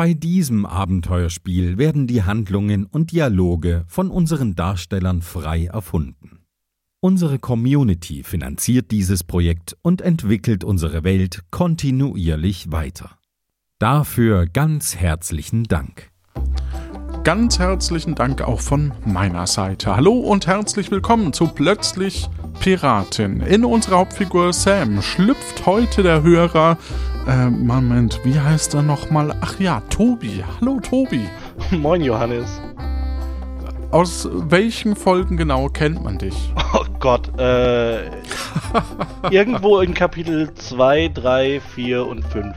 Bei diesem Abenteuerspiel werden die Handlungen und Dialoge von unseren Darstellern frei erfunden. Unsere Community finanziert dieses Projekt und entwickelt unsere Welt kontinuierlich weiter. Dafür ganz herzlichen Dank. Ganz herzlichen Dank auch von meiner Seite. Hallo und herzlich willkommen zu Plötzlich Piratin. In unserer Hauptfigur Sam schlüpft heute der Hörer. Äh, Moment, wie heißt er nochmal? Ach ja, Tobi. Hallo Tobi. Moin Johannes. Aus welchen Folgen genau kennt man dich? Oh Gott, äh. irgendwo in Kapitel 2, 3, 4 und 5.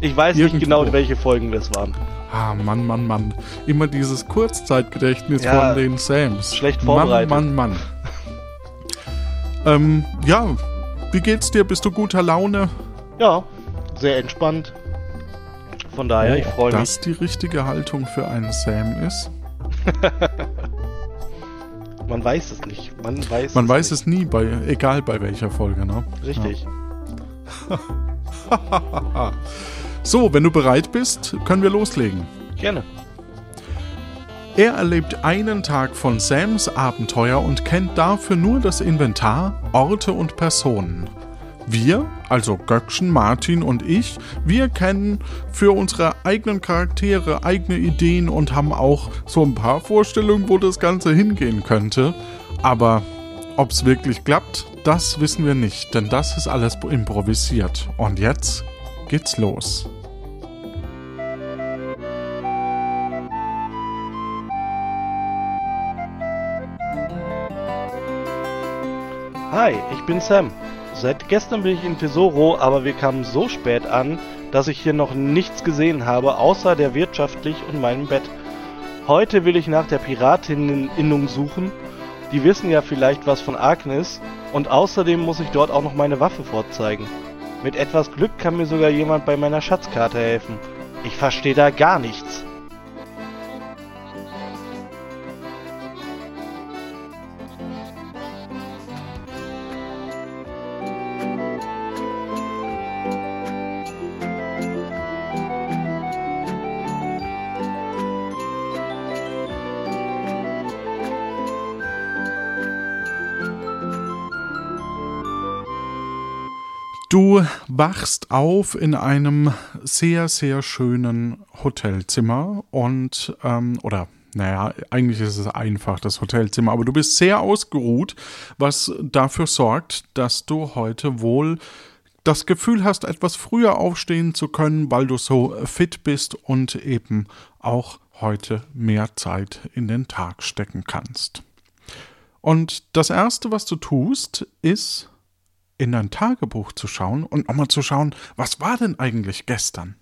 ich weiß irgendwo. nicht genau, welche Folgen das waren. Ah, Mann, Mann, Mann. Immer dieses Kurzzeitgedächtnis ja, von den Sams. Schlecht vorbereitet. Mann, Mann, Mann. ähm, ja, wie geht's dir? Bist du guter Laune? Ja, sehr entspannt. Von daher, oh, ich freue mich. Dass die richtige Haltung für einen Sam ist? Man weiß es nicht. Man weiß, Man es, weiß es nie, bei, egal bei welcher Folge, ne? Richtig. Ja. so, wenn du bereit bist, können wir loslegen. Gerne. Er erlebt einen Tag von Sams Abenteuer und kennt dafür nur das Inventar, Orte und Personen. Wir, also Göckchen, Martin und ich, wir kennen für unsere eigenen Charaktere eigene Ideen und haben auch so ein paar Vorstellungen, wo das Ganze hingehen könnte. Aber ob es wirklich klappt, das wissen wir nicht, denn das ist alles improvisiert. Und jetzt geht's los. Hi, ich bin Sam. Seit gestern bin ich in Tesoro, aber wir kamen so spät an, dass ich hier noch nichts gesehen habe, außer der Wirtschaftlich und meinem Bett. Heute will ich nach der Piratinneninnung suchen. Die wissen ja vielleicht was von Agnes und außerdem muss ich dort auch noch meine Waffe vorzeigen. Mit etwas Glück kann mir sogar jemand bei meiner Schatzkarte helfen. Ich verstehe da gar nichts. Du wachst auf in einem sehr, sehr schönen Hotelzimmer und, ähm, oder naja, eigentlich ist es einfach das Hotelzimmer, aber du bist sehr ausgeruht, was dafür sorgt, dass du heute wohl das Gefühl hast, etwas früher aufstehen zu können, weil du so fit bist und eben auch heute mehr Zeit in den Tag stecken kannst. Und das Erste, was du tust, ist in dein Tagebuch zu schauen und nochmal zu schauen, was war denn eigentlich gestern?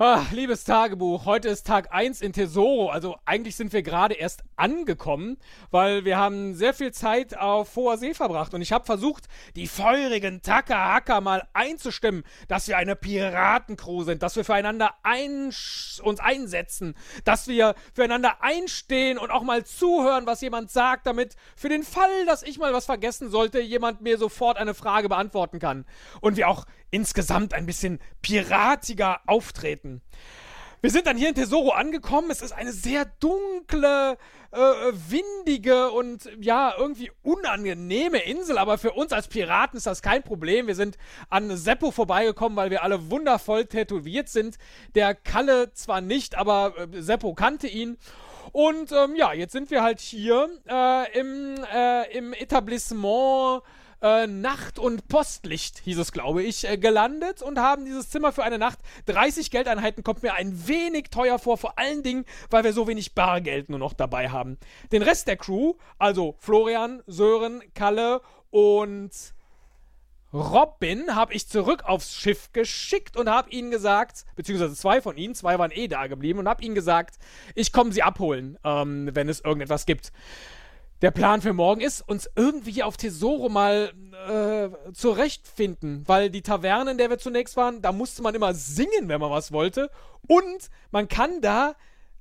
Ah, liebes Tagebuch, heute ist Tag 1 in Tesoro. Also eigentlich sind wir gerade erst angekommen, weil wir haben sehr viel Zeit auf hoher See verbracht. Und ich habe versucht, die feurigen Taka-Hacker mal einzustimmen, dass wir eine Piratencrew sind, dass wir füreinander ein uns einsetzen, dass wir füreinander einstehen und auch mal zuhören, was jemand sagt, damit für den Fall, dass ich mal was vergessen sollte, jemand mir sofort eine Frage beantworten kann. Und wir auch insgesamt ein bisschen piratiger auftreten. Wir sind dann hier in Tesoro angekommen. Es ist eine sehr dunkle, äh, windige und ja, irgendwie unangenehme Insel. Aber für uns als Piraten ist das kein Problem. Wir sind an Seppo vorbeigekommen, weil wir alle wundervoll tätowiert sind. Der Kalle zwar nicht, aber äh, Seppo kannte ihn. Und ähm, ja, jetzt sind wir halt hier äh, im, äh, im Etablissement äh, Nacht- und Postlicht, hieß es, glaube ich, äh, gelandet und haben dieses Zimmer für eine Nacht. 30 Geldeinheiten kommt mir ein wenig teuer vor, vor allen Dingen, weil wir so wenig Bargeld nur noch dabei haben. Den Rest der Crew, also Florian, Sören, Kalle und Robin habe ich zurück aufs Schiff geschickt und habe ihnen gesagt, beziehungsweise zwei von ihnen, zwei waren eh da geblieben und habe ihnen gesagt, ich komme sie abholen, ähm, wenn es irgendetwas gibt der Plan für morgen ist, uns irgendwie auf Tesoro mal äh, zurechtfinden, weil die Taverne, in der wir zunächst waren, da musste man immer singen, wenn man was wollte. Und man kann da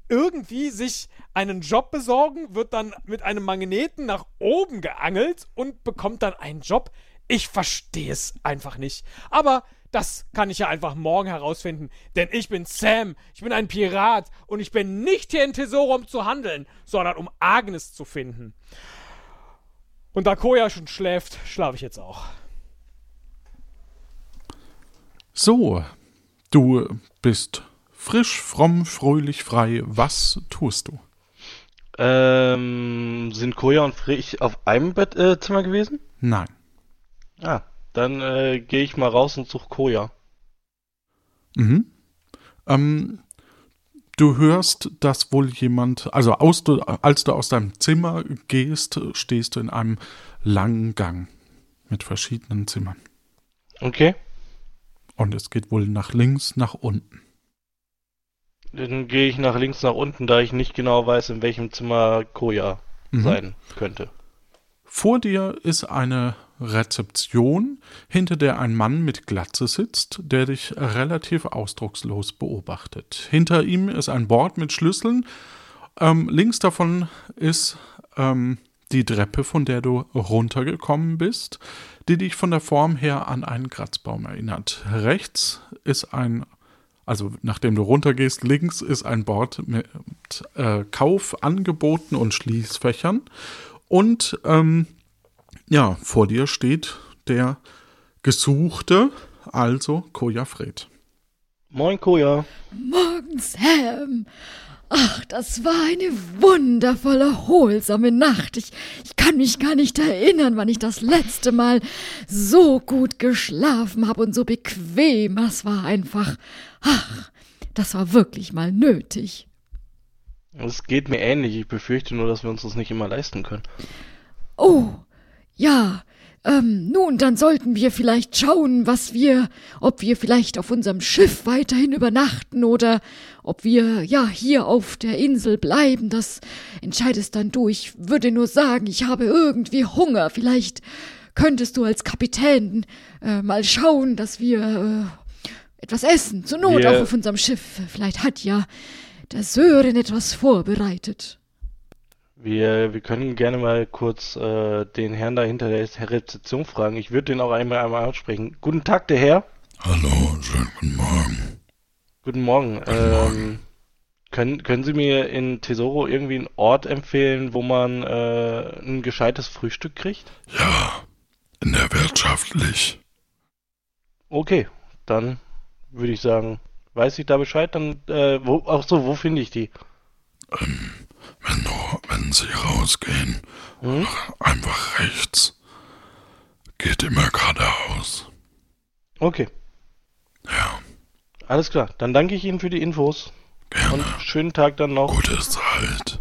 irgendwie sich einen Job besorgen, wird dann mit einem Magneten nach oben geangelt und bekommt dann einen Job. Ich verstehe es einfach nicht. Aber Das kann ich ja einfach morgen herausfinden. Denn ich bin Sam, ich bin ein Pirat und ich bin nicht hier in Tesoro, um zu handeln, sondern um Agnes zu finden. Und da Koya schon schläft, schlafe ich jetzt auch. So, du bist frisch, fromm, fröhlich, frei. Was tust du? Ähm, sind Koja und Frisch auf einem Bettzimmer äh, gewesen? Nein. Ah, dann äh, gehe ich mal raus und suche Koja. Mhm. Ähm, du hörst, dass wohl jemand, also aus, als du aus deinem Zimmer gehst, stehst du in einem langen Gang mit verschiedenen Zimmern. Okay. Und es geht wohl nach links, nach unten. Dann gehe ich nach links, nach unten, da ich nicht genau weiß, in welchem Zimmer Koja mhm. sein könnte. Vor dir ist eine Rezeption, hinter der ein Mann mit Glatze sitzt, der dich relativ ausdruckslos beobachtet. Hinter ihm ist ein Board mit Schlüsseln. Ähm, links davon ist ähm, die Treppe, von der du runtergekommen bist, die dich von der Form her an einen Kratzbaum erinnert. Rechts ist ein, also nachdem du runtergehst, links ist ein Board mit äh, Kaufangeboten und Schließfächern. Und ähm, ja, vor dir steht der Gesuchte, also Koja Fred. Moin, Koja. Morgen, Sam. Ach, das war eine wundervoll erholsame Nacht. Ich, ich kann mich gar nicht erinnern, wann ich das letzte Mal so gut geschlafen habe und so bequem. Das war einfach. Ach, das war wirklich mal nötig. Es geht mir ähnlich. Ich befürchte nur, dass wir uns das nicht immer leisten können. Oh, ja, ähm, nun, dann sollten wir vielleicht schauen, was wir, ob wir vielleicht auf unserem Schiff weiterhin übernachten oder ob wir, ja, hier auf der Insel bleiben. Das entscheidest dann du. Ich würde nur sagen, ich habe irgendwie Hunger. Vielleicht könntest du als Kapitän äh, mal schauen, dass wir äh, etwas essen. Zur Not wir auch auf unserem Schiff. Vielleicht hat ja der Sören etwas vorbereitet. Wir, wir können gerne mal kurz äh, den Herrn da hinter der Rezeption fragen. Ich würde den auch einmal, einmal ansprechen. Guten Tag, der Herr. Hallo, schönen guten Morgen. Guten Morgen. Guten ähm, Morgen. Können, können Sie mir in Tesoro irgendwie einen Ort empfehlen, wo man äh, ein gescheites Frühstück kriegt? Ja, in der wirtschaftlich. Okay, dann würde ich sagen, weiß ich da Bescheid, dann, äh, wo, ach so, wo finde ich die? Ähm, wenn, du, wenn sie rausgehen, hm? einfach rechts. Geht immer geradeaus. Okay. Ja. Alles klar, dann danke ich Ihnen für die Infos. Gerne. Und schönen Tag dann noch. Gute Zeit.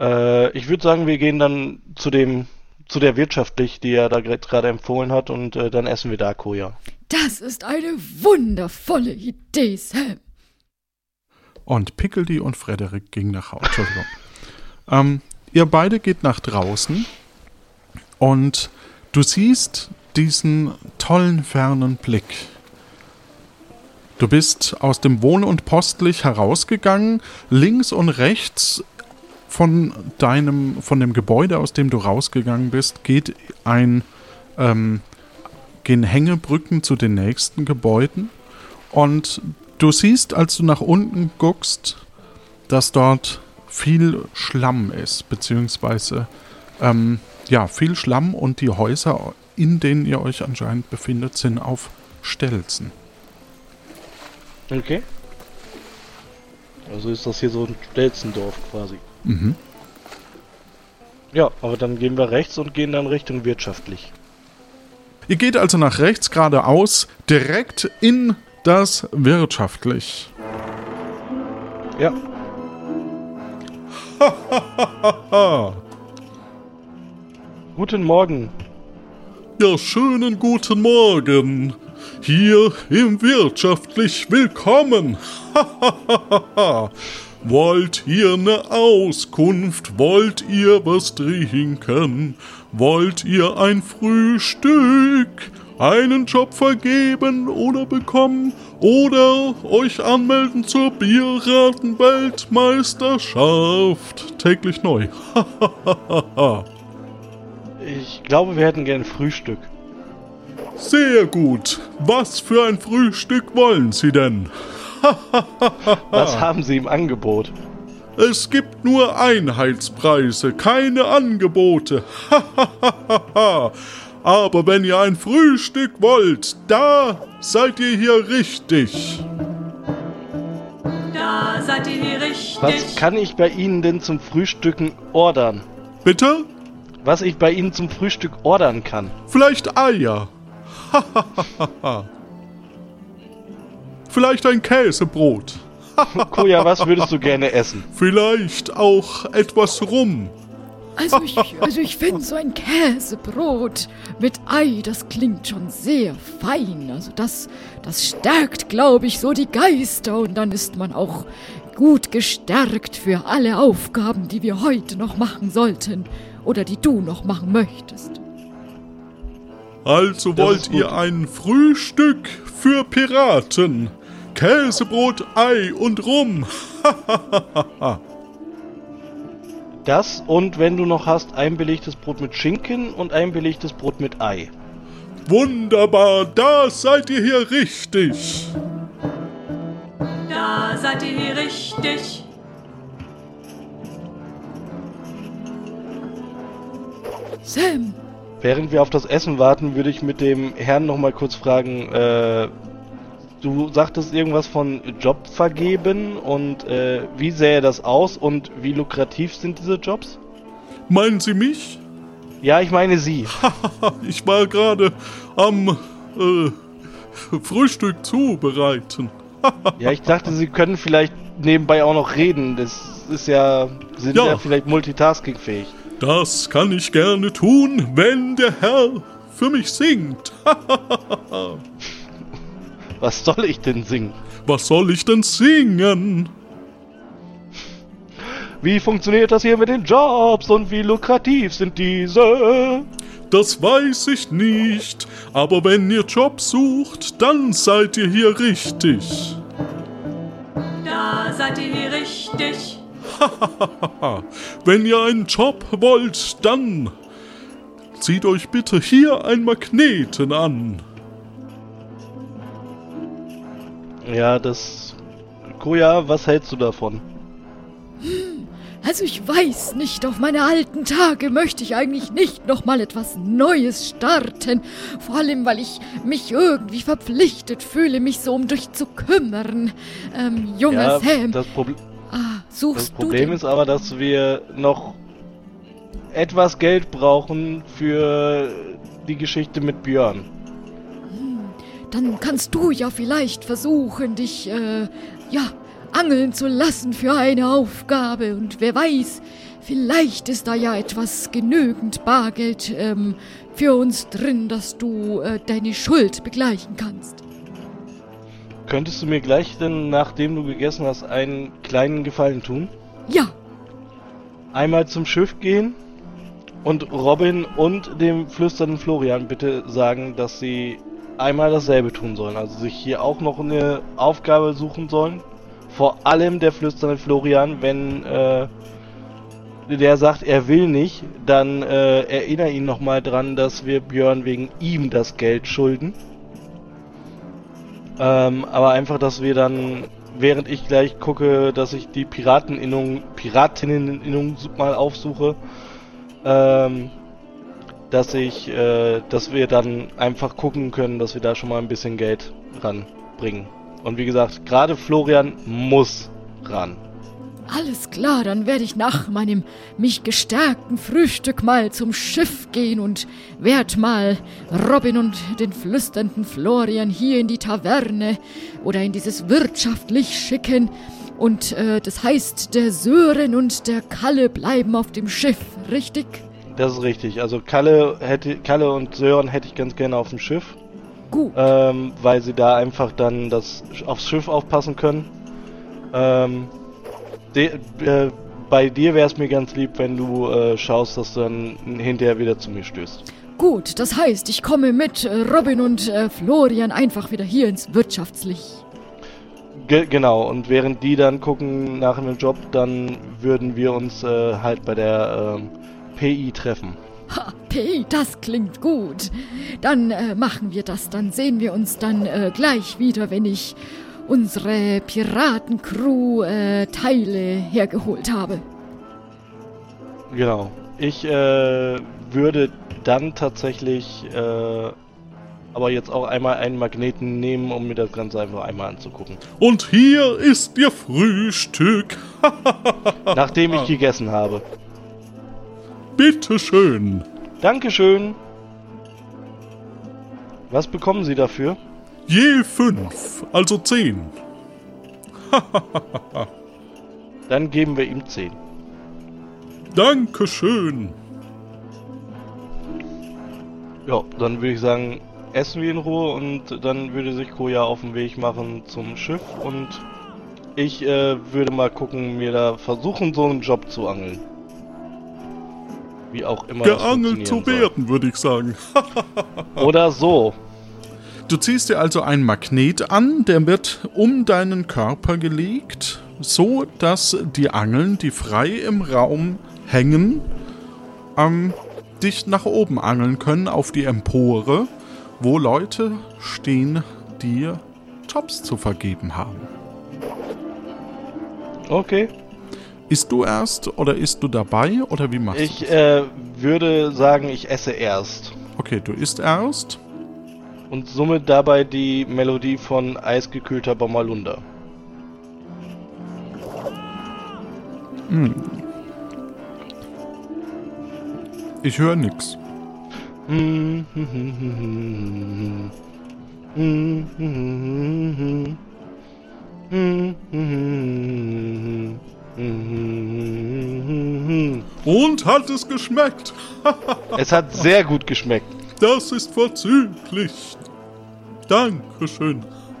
Äh, ich würde sagen, wir gehen dann zu dem, zu der wirtschaftlich, die er da gerade empfohlen hat, und äh, dann essen wir da Koja. Das ist eine wundervolle Idee, Sam. Und Pickledy und Frederik gingen nach Hause. Entschuldigung. ähm, ihr beide geht nach draußen und du siehst diesen tollen fernen Blick. Du bist aus dem Wohn- und Postlich herausgegangen. Links und rechts von deinem, von dem Gebäude, aus dem du rausgegangen bist, geht ein, ähm, gehen Hängebrücken zu den nächsten Gebäuden. Und Du siehst, als du nach unten guckst, dass dort viel Schlamm ist, beziehungsweise ähm, ja, viel Schlamm und die Häuser, in denen ihr euch anscheinend befindet, sind auf Stelzen. Okay. Also ist das hier so ein Stelzendorf quasi. Mhm. Ja, aber dann gehen wir rechts und gehen dann Richtung wirtschaftlich. Ihr geht also nach rechts geradeaus, direkt in das wirtschaftlich. Ja. guten Morgen. Ja, schönen guten Morgen. Hier im wirtschaftlich willkommen. Wollt ihr ne Auskunft? Wollt ihr was trinken? Wollt ihr ein Frühstück? Einen Job vergeben oder bekommen oder euch anmelden zur Bierraten-Weltmeisterschaft. Täglich neu. ich glaube, wir hätten gern Frühstück. Sehr gut. Was für ein Frühstück wollen Sie denn? Was haben Sie im Angebot? Es gibt nur Einheitspreise, keine Angebote. Aber wenn ihr ein Frühstück wollt, da seid ihr hier richtig. Da seid ihr hier richtig. Was kann ich bei Ihnen denn zum Frühstücken ordern? Bitte? Was ich bei Ihnen zum Frühstück ordern kann? Vielleicht Eier. Vielleicht ein Käsebrot. Koja, was würdest du gerne essen? Vielleicht auch etwas Rum. Also ich, also ich finde so ein Käsebrot mit Ei, das klingt schon sehr fein. Also das, das stärkt, glaube ich, so die Geister und dann ist man auch gut gestärkt für alle Aufgaben, die wir heute noch machen sollten oder die du noch machen möchtest. Also wollt ihr ein Frühstück für Piraten? Käsebrot, Ei und Rum. Das und wenn du noch hast, ein belegtes Brot mit Schinken und ein belegtes Brot mit Ei. Wunderbar, da seid ihr hier richtig. Da seid ihr hier richtig. Sam, Während wir auf das Essen warten, würde ich mit dem Herrn noch mal kurz fragen, äh, du sagtest irgendwas von Job vergeben und äh, wie sähe das aus und wie lukrativ sind diese Jobs? Meinen Sie mich? Ja, ich meine Sie. Ich war gerade am äh, Frühstück zubereiten. Ja, ich dachte, Sie können vielleicht nebenbei auch noch reden. Das ist ja, Sie sind Ja. ja vielleicht multitaskingfähig. Das kann ich gerne tun, wenn der Herr für mich singt. Was soll ich denn singen? Was soll ich denn singen? Wie funktioniert das hier mit den Jobs und wie lukrativ sind diese? Das weiß ich nicht, aber wenn ihr Job sucht, dann seid ihr hier richtig. Da seid ihr hier richtig. Wenn ihr einen Job wollt, dann zieht euch bitte hier ein Magneten an. Ja, das. Koja, was hältst du davon? also ich weiß nicht, auf meine alten Tage möchte ich eigentlich nicht nochmal etwas Neues starten. Vor allem, weil ich mich irgendwie verpflichtet fühle, mich so um dich zu kümmern. Ähm, junger Ja, Sam, das, Proble ah, das Problem ist aber, dass wir noch etwas Geld brauchen für die Geschichte mit Björn. Dann kannst du ja vielleicht versuchen, dich, äh, ja, angeln zu lassen für eine Aufgabe. Und wer weiß, vielleicht ist da ja etwas genügend Bargeld ähm, für uns drin, dass du äh, deine Schuld begleichen kannst. Könntest du mir gleich denn, nachdem du gegessen hast, einen kleinen Gefallen tun? Ja, Einmal zum Schiff gehen und Robin und dem flüsternden Florian bitte sagen, dass sie einmal dasselbe tun sollen. Also sich hier auch noch eine Aufgabe suchen sollen. Vor allem der flüsternde Florian, wenn äh, der sagt, er will nicht, dann äh, erinnere ihn nochmal dran, dass wir Björn wegen ihm das Geld schulden. Ähm, aber einfach, dass wir dann, während ich gleich gucke, dass ich die Pirateninnung, Piratinneninnung mal aufsuche, ähm, dass ich, äh, dass wir dann einfach gucken können, dass wir da schon mal ein bisschen Geld ranbringen. Und wie gesagt, gerade Florian muss ran. alles klar, dann werde ich nach meinem mich gestärkten Frühstück mal zum Schiff gehen und werd mal Robin und den flüsternden Florian hier in die Taverne oder in dieses wirtschaftlich schicken. Und äh, das heißt, der Sören und der Kalle bleiben auf dem Schiff, richtig? Das ist richtig. Also Kalle hätte, Kalle und Sören hätte ich ganz gerne auf dem Schiff, Gut. ähm, weil sie da einfach dann das aufs Schiff aufpassen können. Ähm, de, äh, bei dir wäre es mir ganz lieb, wenn du äh, schaust, dass du dann hinterher wieder zu mir stößt. Gut, das heißt, ich komme mit äh, Robin und äh, Florian einfach wieder hier ins Wirtschaftslicht. Ge genau, und während die dann gucken nach einem Job, dann würden wir uns äh, halt bei der ähm, PI treffen. Ha, P, das klingt gut. Dann äh, machen wir das. Dann sehen wir uns dann äh, gleich wieder, wenn ich unsere Piratencrew äh, Teile hergeholt habe. Genau. Ich äh, würde dann tatsächlich äh, aber jetzt auch einmal einen Magneten nehmen, um mir das Ganze einfach einmal anzugucken. Und hier ist Ihr Frühstück. Nachdem ich gegessen habe. Bitteschön. Dankeschön. Was bekommen Sie dafür? Je fünf, also zehn. Dann geben wir ihm 10. Dankeschön. Ja, dann würde ich sagen, essen wir in Ruhe und dann würde sich Koja auf den Weg machen zum Schiff und ich äh, würde mal gucken, mir da versuchen, so einen Job zu angeln. Wie auch immer. Geangelt zu werden, würde ich sagen. Oder so. Du ziehst dir also einen Magnet an, der wird um deinen Körper gelegt, so dass die Angeln, die frei im Raum hängen, ähm, dich nach oben angeln können auf die Empore, wo Leute stehen, die Jobs zu vergeben haben. Okay. Isst du erst oder isst du dabei oder wie machst du Ich äh, würde sagen, ich esse erst. Okay, du isst erst. Und summe dabei die Melodie von Eisgekühlter Bommerlunder. Ich höre nix. Und hat es geschmeckt? Es hat sehr gut geschmeckt. Das ist vorzüglich. Dankeschön.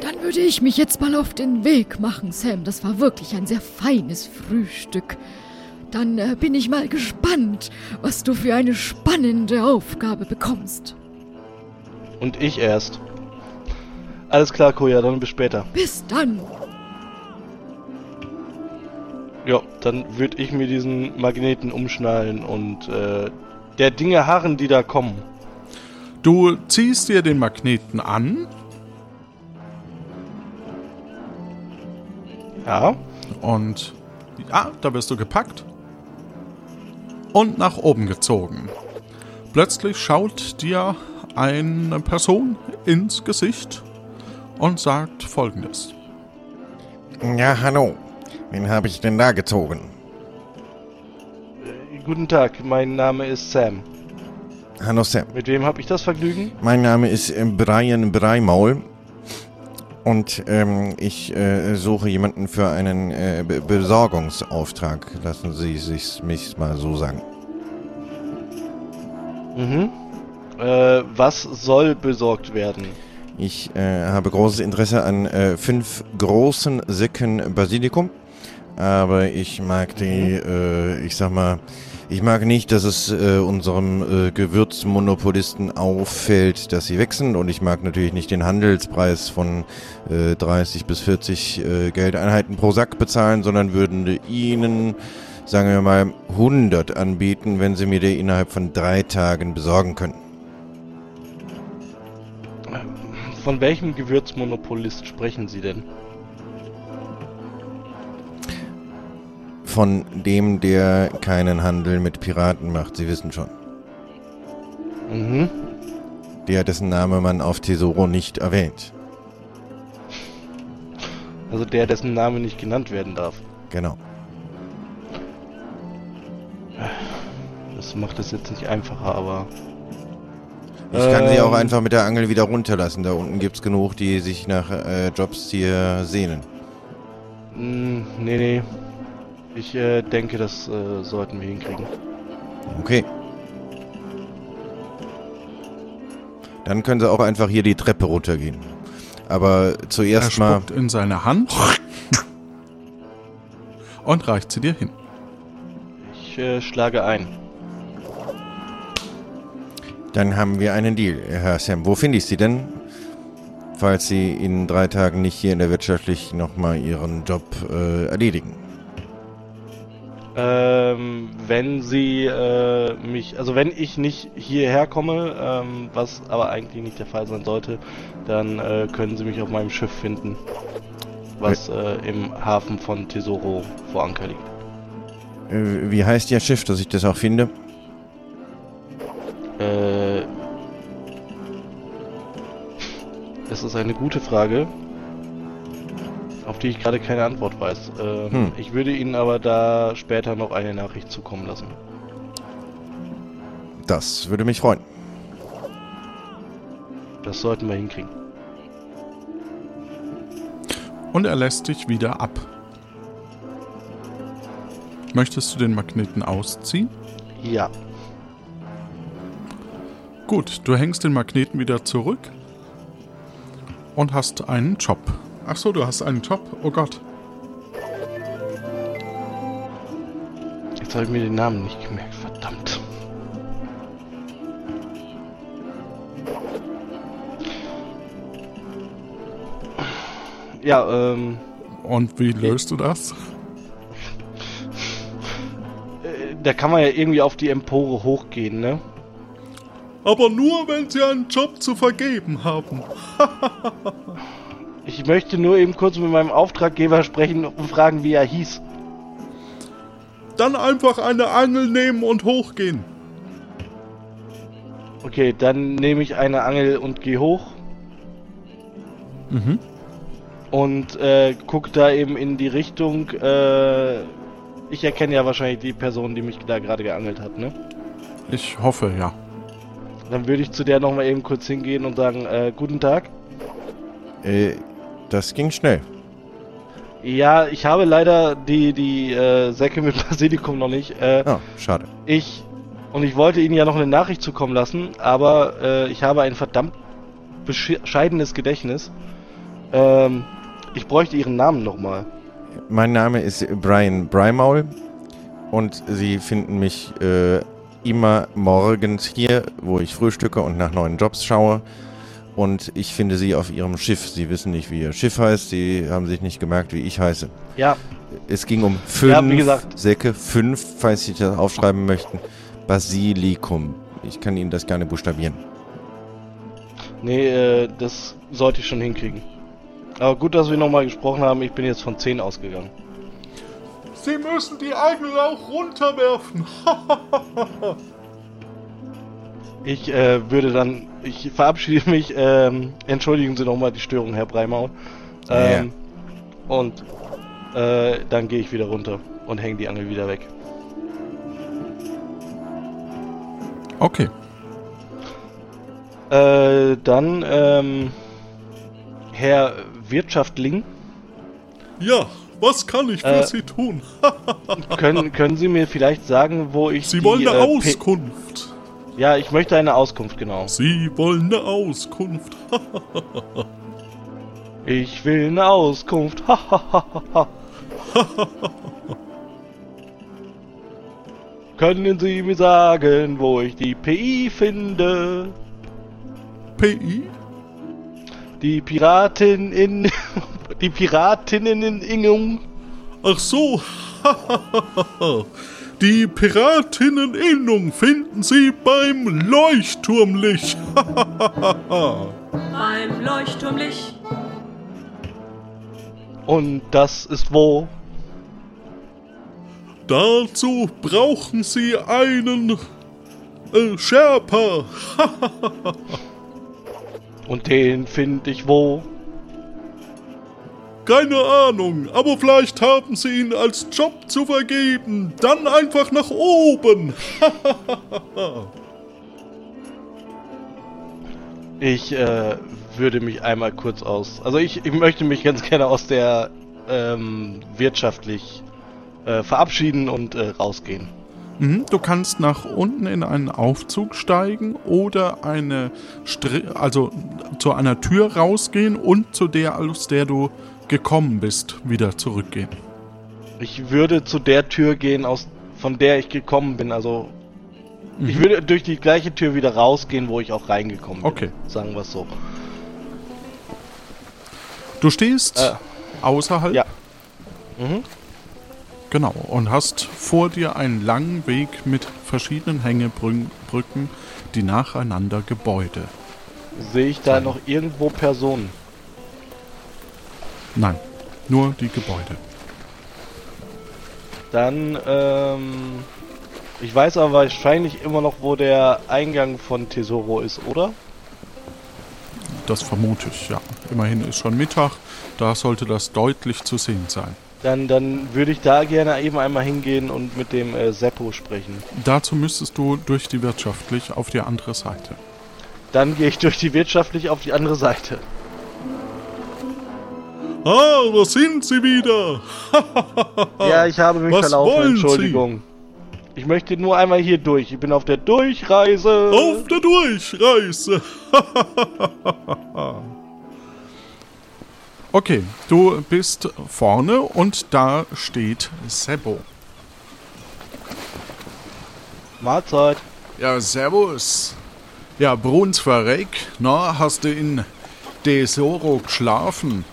Dann würde ich mich jetzt mal auf den Weg machen, Sam. Das war wirklich ein sehr feines Frühstück. Dann äh, bin ich mal gespannt, was du für eine spannende Aufgabe bekommst. Und ich erst. Alles klar, Koja, dann bis später. Bis dann. Ja, dann würde ich mir diesen Magneten umschnallen und äh, der Dinge harren, die da kommen. Du ziehst dir den Magneten an Ja. und ja, da wirst du gepackt und nach oben gezogen. Plötzlich schaut dir eine Person ins Gesicht und sagt folgendes. Ja, hallo. Wen habe ich denn da gezogen? Guten Tag, mein Name ist Sam. Hallo Sam. Mit wem habe ich das Vergnügen? Mein Name ist äh, Brian Breimaul. Und ähm, ich äh, suche jemanden für einen äh, Be Besorgungsauftrag. Lassen Sie sich mich mal so sagen. Mhm. Äh, was soll besorgt werden? Ich äh, habe großes Interesse an äh, fünf großen Säcken Basilikum. Aber ich mag die, äh, ich sag mal, ich mag nicht, dass es äh, unserem äh, Gewürzmonopolisten auffällt, dass sie wechseln. Und ich mag natürlich nicht den Handelspreis von äh, 30 bis 40 äh, Geldeinheiten pro Sack bezahlen, sondern würden ihnen, sagen wir mal, 100 anbieten, wenn sie mir die innerhalb von drei Tagen besorgen können. Von welchem Gewürzmonopolist sprechen Sie denn? Von dem, der keinen Handel mit Piraten macht, Sie wissen schon. Mhm. Der, dessen Name man auf Tesoro nicht erwähnt. Also der, dessen Name nicht genannt werden darf. Genau. Das macht es jetzt nicht einfacher, aber. Ich kann sie auch Ähm. einfach mit der Angel wieder runterlassen. Da unten gibt's genug, die sich nach äh, Jobs hier sehnen. Mh, nee, nee. Ich äh, denke, das äh, sollten wir hinkriegen. Okay. Dann können sie auch einfach hier die Treppe runtergehen. Aber Er zuerst mal. spuckt in seine Hand und reicht sie dir hin. Ich äh, schlage ein. Dann haben wir einen Deal, Herr Sam. Wo finde ich Sie denn? Falls Sie in drei Tagen nicht hier in der wirtschaftlich nochmal Ihren Job äh, erledigen. Ähm, wenn sie äh, mich, also wenn ich nicht hierher komme, ähm, was aber eigentlich nicht der Fall sein sollte, dann äh, können sie mich auf meinem Schiff finden, was äh, im Hafen von Tesoro vor Anker liegt. Äh, wie heißt Ihr Schiff, dass ich das auch finde? Äh, das ist eine gute Frage, auf die ich gerade keine Antwort weiß. Ähm, Hm. Ich würde Ihnen aber da später noch eine Nachricht zukommen lassen. Das würde mich freuen. Das sollten wir hinkriegen. Und er lässt dich wieder ab. Möchtest du den Magneten ausziehen? Ja. Gut, du hängst den Magneten wieder zurück und hast einen Job. Ach so, du hast einen Job. Oh Gott. Jetzt habe ich mir den Namen nicht gemerkt, verdammt. Ja, ähm, Und wie löst du das? äh, da kann man ja irgendwie auf die Empore hochgehen, ne? Aber nur, wenn Sie einen Job zu vergeben haben. Ich möchte nur eben kurz mit meinem Auftraggeber sprechen und fragen, wie er hieß. Dann einfach eine Angel nehmen und hochgehen. Okay, dann nehme ich eine Angel und gehe hoch. Mhm. Und äh, guck da eben in die Richtung. Äh, ich erkenne ja wahrscheinlich die Person, die mich da gerade geangelt hat, ne? Ich hoffe, ja. Dann würde ich zu der nochmal eben kurz hingehen und sagen, äh, guten Tag. Äh, das ging schnell. Ja, ich habe leider die, die äh, Säcke mit Basilikum noch nicht. Äh, Ah, schade. Ich und ich wollte Ihnen ja noch eine Nachricht zukommen lassen, aber äh, ich habe ein verdammt bescheidenes Gedächtnis. Ähm, ich bräuchte Ihren Namen nochmal. Mein Name ist Brian Breimaul und Sie finden mich äh, immer morgens hier, wo ich frühstücke und nach neuen Jobs schaue. Und ich finde Sie auf Ihrem Schiff. Sie wissen nicht, wie Ihr Schiff heißt. Sie haben sich nicht gemerkt, wie ich heiße. Ja, Es ging um fünf Ja, wie gesagt. Säcke, fünf, falls Sie das aufschreiben möchten. Basilikum. Ich kann Ihnen das gerne buchstabieren. nee, äh, das sollte ich schon hinkriegen. Aber gut, dass wir nochmal gesprochen haben. Ich bin jetzt von 10 ausgegangen. Sie müssen die Angel auch runterwerfen. Ich äh, würde dann, ich verabschiede mich. Ähm, entschuldigen Sie nochmal die Störung, Herr Breimaul. Ähm, Und äh, dann gehe ich wieder runter und hänge die Angel wieder weg. Okay. Äh, dann, ähm, Herr Wirtschaftling, Ja, was kann ich für Äh, Sie tun? können, können Sie mir vielleicht sagen, wo ich Sie die, wollen eine äh, P- Auskunft. Ja, ich möchte eine Auskunft, genau. Sie wollen eine Auskunft. Ich will eine Auskunft. Können Sie mir sagen, wo ich die PI finde? PI? Die Piratin in... Die Piratinnen in Ingung? Ach so. Die Piratinneninnung finden Sie beim Leuchtturmlicht. Beim Leuchtturmlicht, Und das ist wo? Dazu brauchen Sie einen äh, Sherpa. Und den finde ich wo? Keine Ahnung, aber vielleicht haben Sie ihn als Job zu vergeben. Dann einfach nach oben. Ich äh, würde mich einmal kurz aus. Also ich, ich möchte mich ganz gerne aus der ähm, wirtschaftlich äh, verabschieden und äh, rausgehen. Mhm. Du kannst nach unten in einen Aufzug steigen oder eine Stri also zu einer Tür rausgehen und zu der, aus der du gekommen bist, wieder zurückgehen. Ich würde zu der Tür gehen, aus von der ich gekommen bin. Also ich würde durch die gleiche Tür wieder rausgehen, wo ich auch reingekommen bin. Okay. Sagen wir es so. Du stehst Äh, außerhalb ja. Mhm. Genau, und hast vor dir einen langen Weg mit verschiedenen Hängebrücken, die nacheinander Gebäude. Sehe ich da noch irgendwo Personen? Nein, nur die Gebäude. Dann, ähm. Ich weiß aber wahrscheinlich immer noch, wo der Eingang von Tesoro ist, oder? Das vermute ich, ja. Immerhin ist schon Mittag, da sollte das deutlich zu sehen sein. Dann, dann würde ich da gerne eben einmal hingehen und mit dem äh, Seppo sprechen. Dazu müsstest du durch die wirtschaftlich auf die andere Seite. Dann gehe ich durch die wirtschaftlich auf die andere Seite. Ah, da sind Sie wieder. Ja, ich habe mich Was verlaufen, wollen Sie? Entschuldigung. Ich möchte nur einmal hier durch. Ich bin auf der Durchreise. Auf der Durchreise. Okay, du bist vorne und da steht Sebo. Mahlzeit. Ja, servus. Ja, Bruns verreck. Na, hast du in Desoro geschlafen?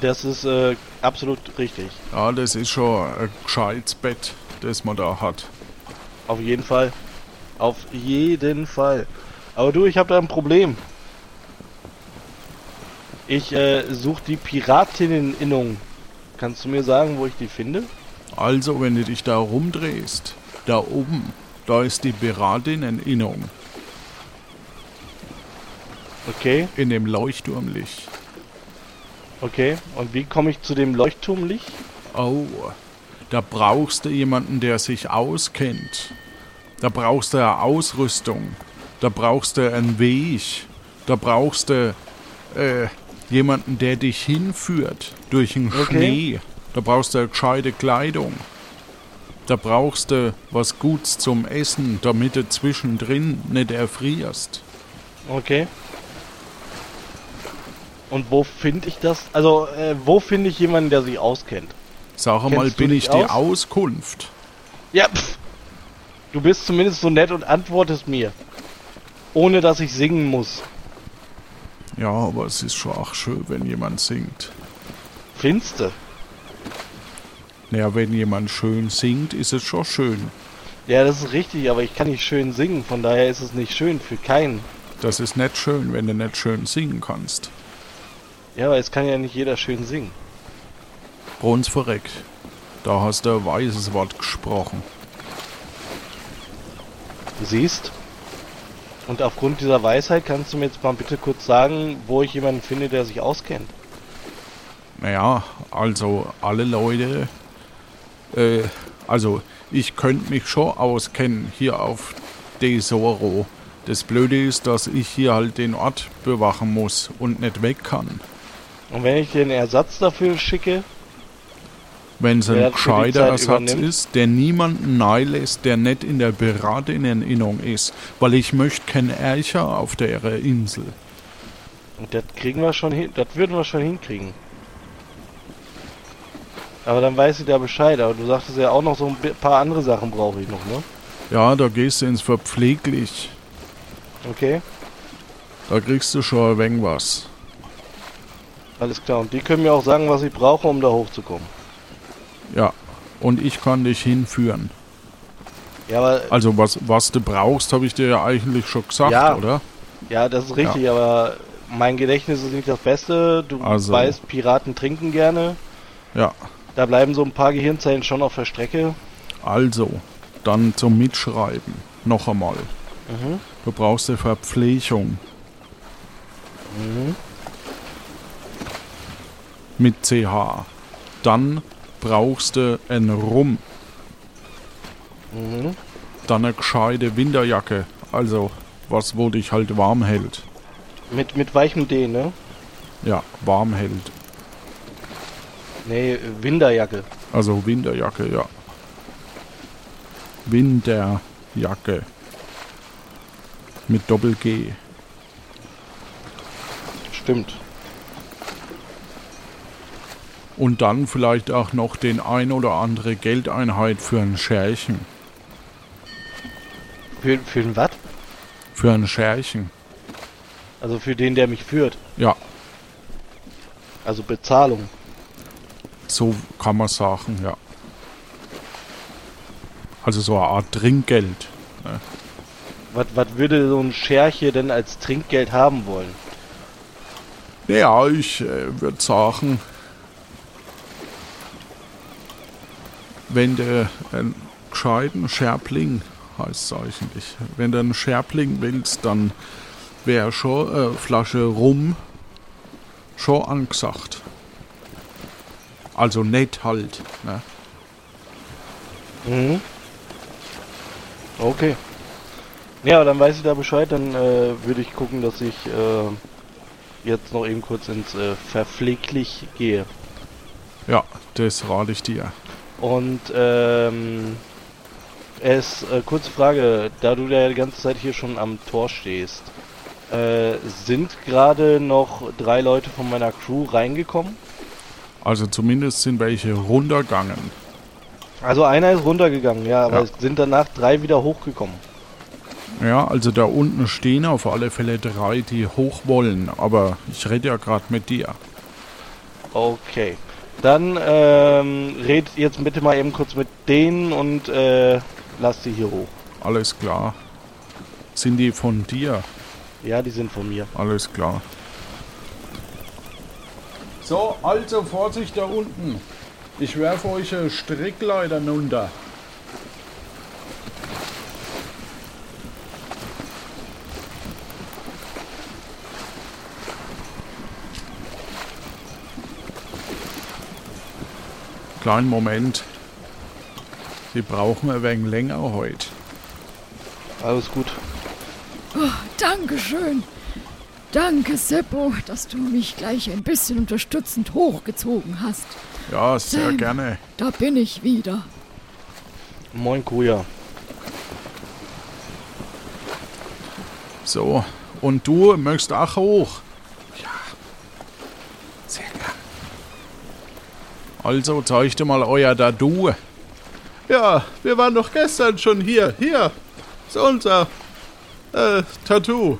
Das ist äh, absolut richtig. Ja, das ist schon ein gescheites Bett, das man da hat. Auf jeden Fall. Auf jeden Fall. Aber du, ich habe da ein Problem. Ich äh, suche die Piratinneninnung. Kannst du mir sagen, wo ich die finde? Also, wenn du dich da rumdrehst, da oben, da ist die Piratinneninnung Okay, in dem Leuchtturmlicht. Okay. Und wie komme ich zu dem Leuchtturmlicht? Oh, da brauchst du jemanden, der sich auskennt. Da brauchst du eine Ausrüstung. Da brauchst du einen Weg. Da brauchst du äh, jemanden, der dich hinführt durch den Okay. Schnee. Da brauchst du eine gescheite Kleidung. Da brauchst du was Gutes zum Essen, damit du zwischendrin nicht erfrierst. Okay. Und wo finde ich das? Also, äh, wo finde ich jemanden, der sich auskennt? Sag mal, Kennst bin ich die aus? Auskunft? Ja, pff. Du bist zumindest so nett und antwortest mir. Ohne dass ich singen muss. Ja, aber es ist schon auch schön, wenn jemand singt. Finste. Naja, wenn jemand schön singt, ist es schon schön. Ja, das ist richtig, aber ich kann nicht schön singen, von daher ist es nicht schön für keinen. Das ist nicht schön, wenn du nicht schön singen kannst. Ja, aber es kann ja nicht jeder schön singen. Bruns verreckt. Da hast du ein weises Wort gesprochen. Du siehst? Und aufgrund dieser Weisheit kannst du mir jetzt mal bitte kurz sagen, wo ich jemanden finde, der sich auskennt. Naja, also alle Leute. Äh, also ich könnte mich schon auskennen hier auf Desoro. Das Blöde ist, dass ich hier halt den Ort bewachen muss und nicht weg kann. Und wenn ich dir einen Ersatz dafür schicke, Wenn es ein gescheiter Ersatz übernimmt? ist, der niemanden nahe lässt, der nicht in der Beraterinerinnerung ist, weil ich möchte kein Ärcher auf der Insel. und das kriegen wir schon hin, das würden wir schon hinkriegen. Aber dann weiß ich da Bescheid, aber du sagtest ja auch noch so ein paar andere Sachen brauche ich noch, ne? Ja, da gehst du ins Verpfleglich. Okay, Da kriegst du schon ein wenig was. Alles klar. Und die können mir auch sagen, was ich brauche, um da hochzukommen. Ja. Und ich kann dich hinführen. Ja, aber Also was, was du brauchst, habe ich dir ja eigentlich schon gesagt, Ja. oder? Ja, das ist richtig, aber mein Gedächtnis ist nicht das Beste. Du Also- weißt, Piraten trinken gerne. Ja. Da bleiben so ein paar Gehirnzellen schon auf der Strecke. Also, dann zum Mitschreiben. Noch einmal. Mhm. Du brauchst eine Verpflegung. Mhm. Mit CH. Dann brauchst du einen Rum. Mhm. Dann eine gescheite Winterjacke. Also, was wo dich halt warm hält. Mit, mit weichem D, ne? Ja, warm hält. Nee, Winterjacke. Also Winterjacke, ja. Winterjacke. Mit Doppel-G. Stimmt. Und dann vielleicht auch noch den ein oder andere Geldeinheit für ein Scherchen. Für, für den was? Für ein Scherchen. Also für den, der mich führt. Ja, Also Bezahlung. so kann man sagen, ja. Also so eine Art Trinkgeld. Was, was würde so ein Scherche denn als Trinkgeld haben wollen? Ja, ich äh, würde sagen, wenn du einen gescheiten Scherbling, heißt es eigentlich, wenn du einen Scherbling willst, dann wäre schon eine Flasche Rum schon angesagt. Also nett halt. Ne? Mhm. Okay. Ja, dann weiß ich da Bescheid. Dann äh, würde ich gucken, dass ich äh, jetzt noch eben kurz ins äh, Verpfleglich gehe. Ja, das rate ich dir. Und ähm, es, äh, kurze Frage, da du ja die ganze Zeit hier schon am Tor stehst, äh, sind gerade noch drei Leute von meiner Crew reingekommen? Also zumindest sind welche runtergegangen. Also einer ist runtergegangen, ja, aber Ja. es sind danach drei wieder hochgekommen. Ja, also da unten stehen auf alle Fälle drei, die hoch wollen. Aber ich rede ja gerade mit dir. Okay. Dann ähm, redet jetzt bitte mal eben kurz mit denen und äh, lasst sie hier hoch. Alles klar. Sind die von dir? Ja, die sind von mir. Alles klar. So, also Vorsicht da unten. Ich werfe euch eine Strickleiter Kleinen Moment. Sie brauchen ein wenig länger heute. Alles gut. Dankeschön. Danke, Seppo, dass du mich gleich ein bisschen unterstützend hochgezogen hast. Ja, sehr Sam. gerne. Da bin ich wieder. Moin Kuja. So, und du möchtest auch hoch? Ja, sehr gern. Also, zeigt dir mal euer Dadu. Ja, wir waren doch gestern schon hier. Hier ist unser äh, Tattoo.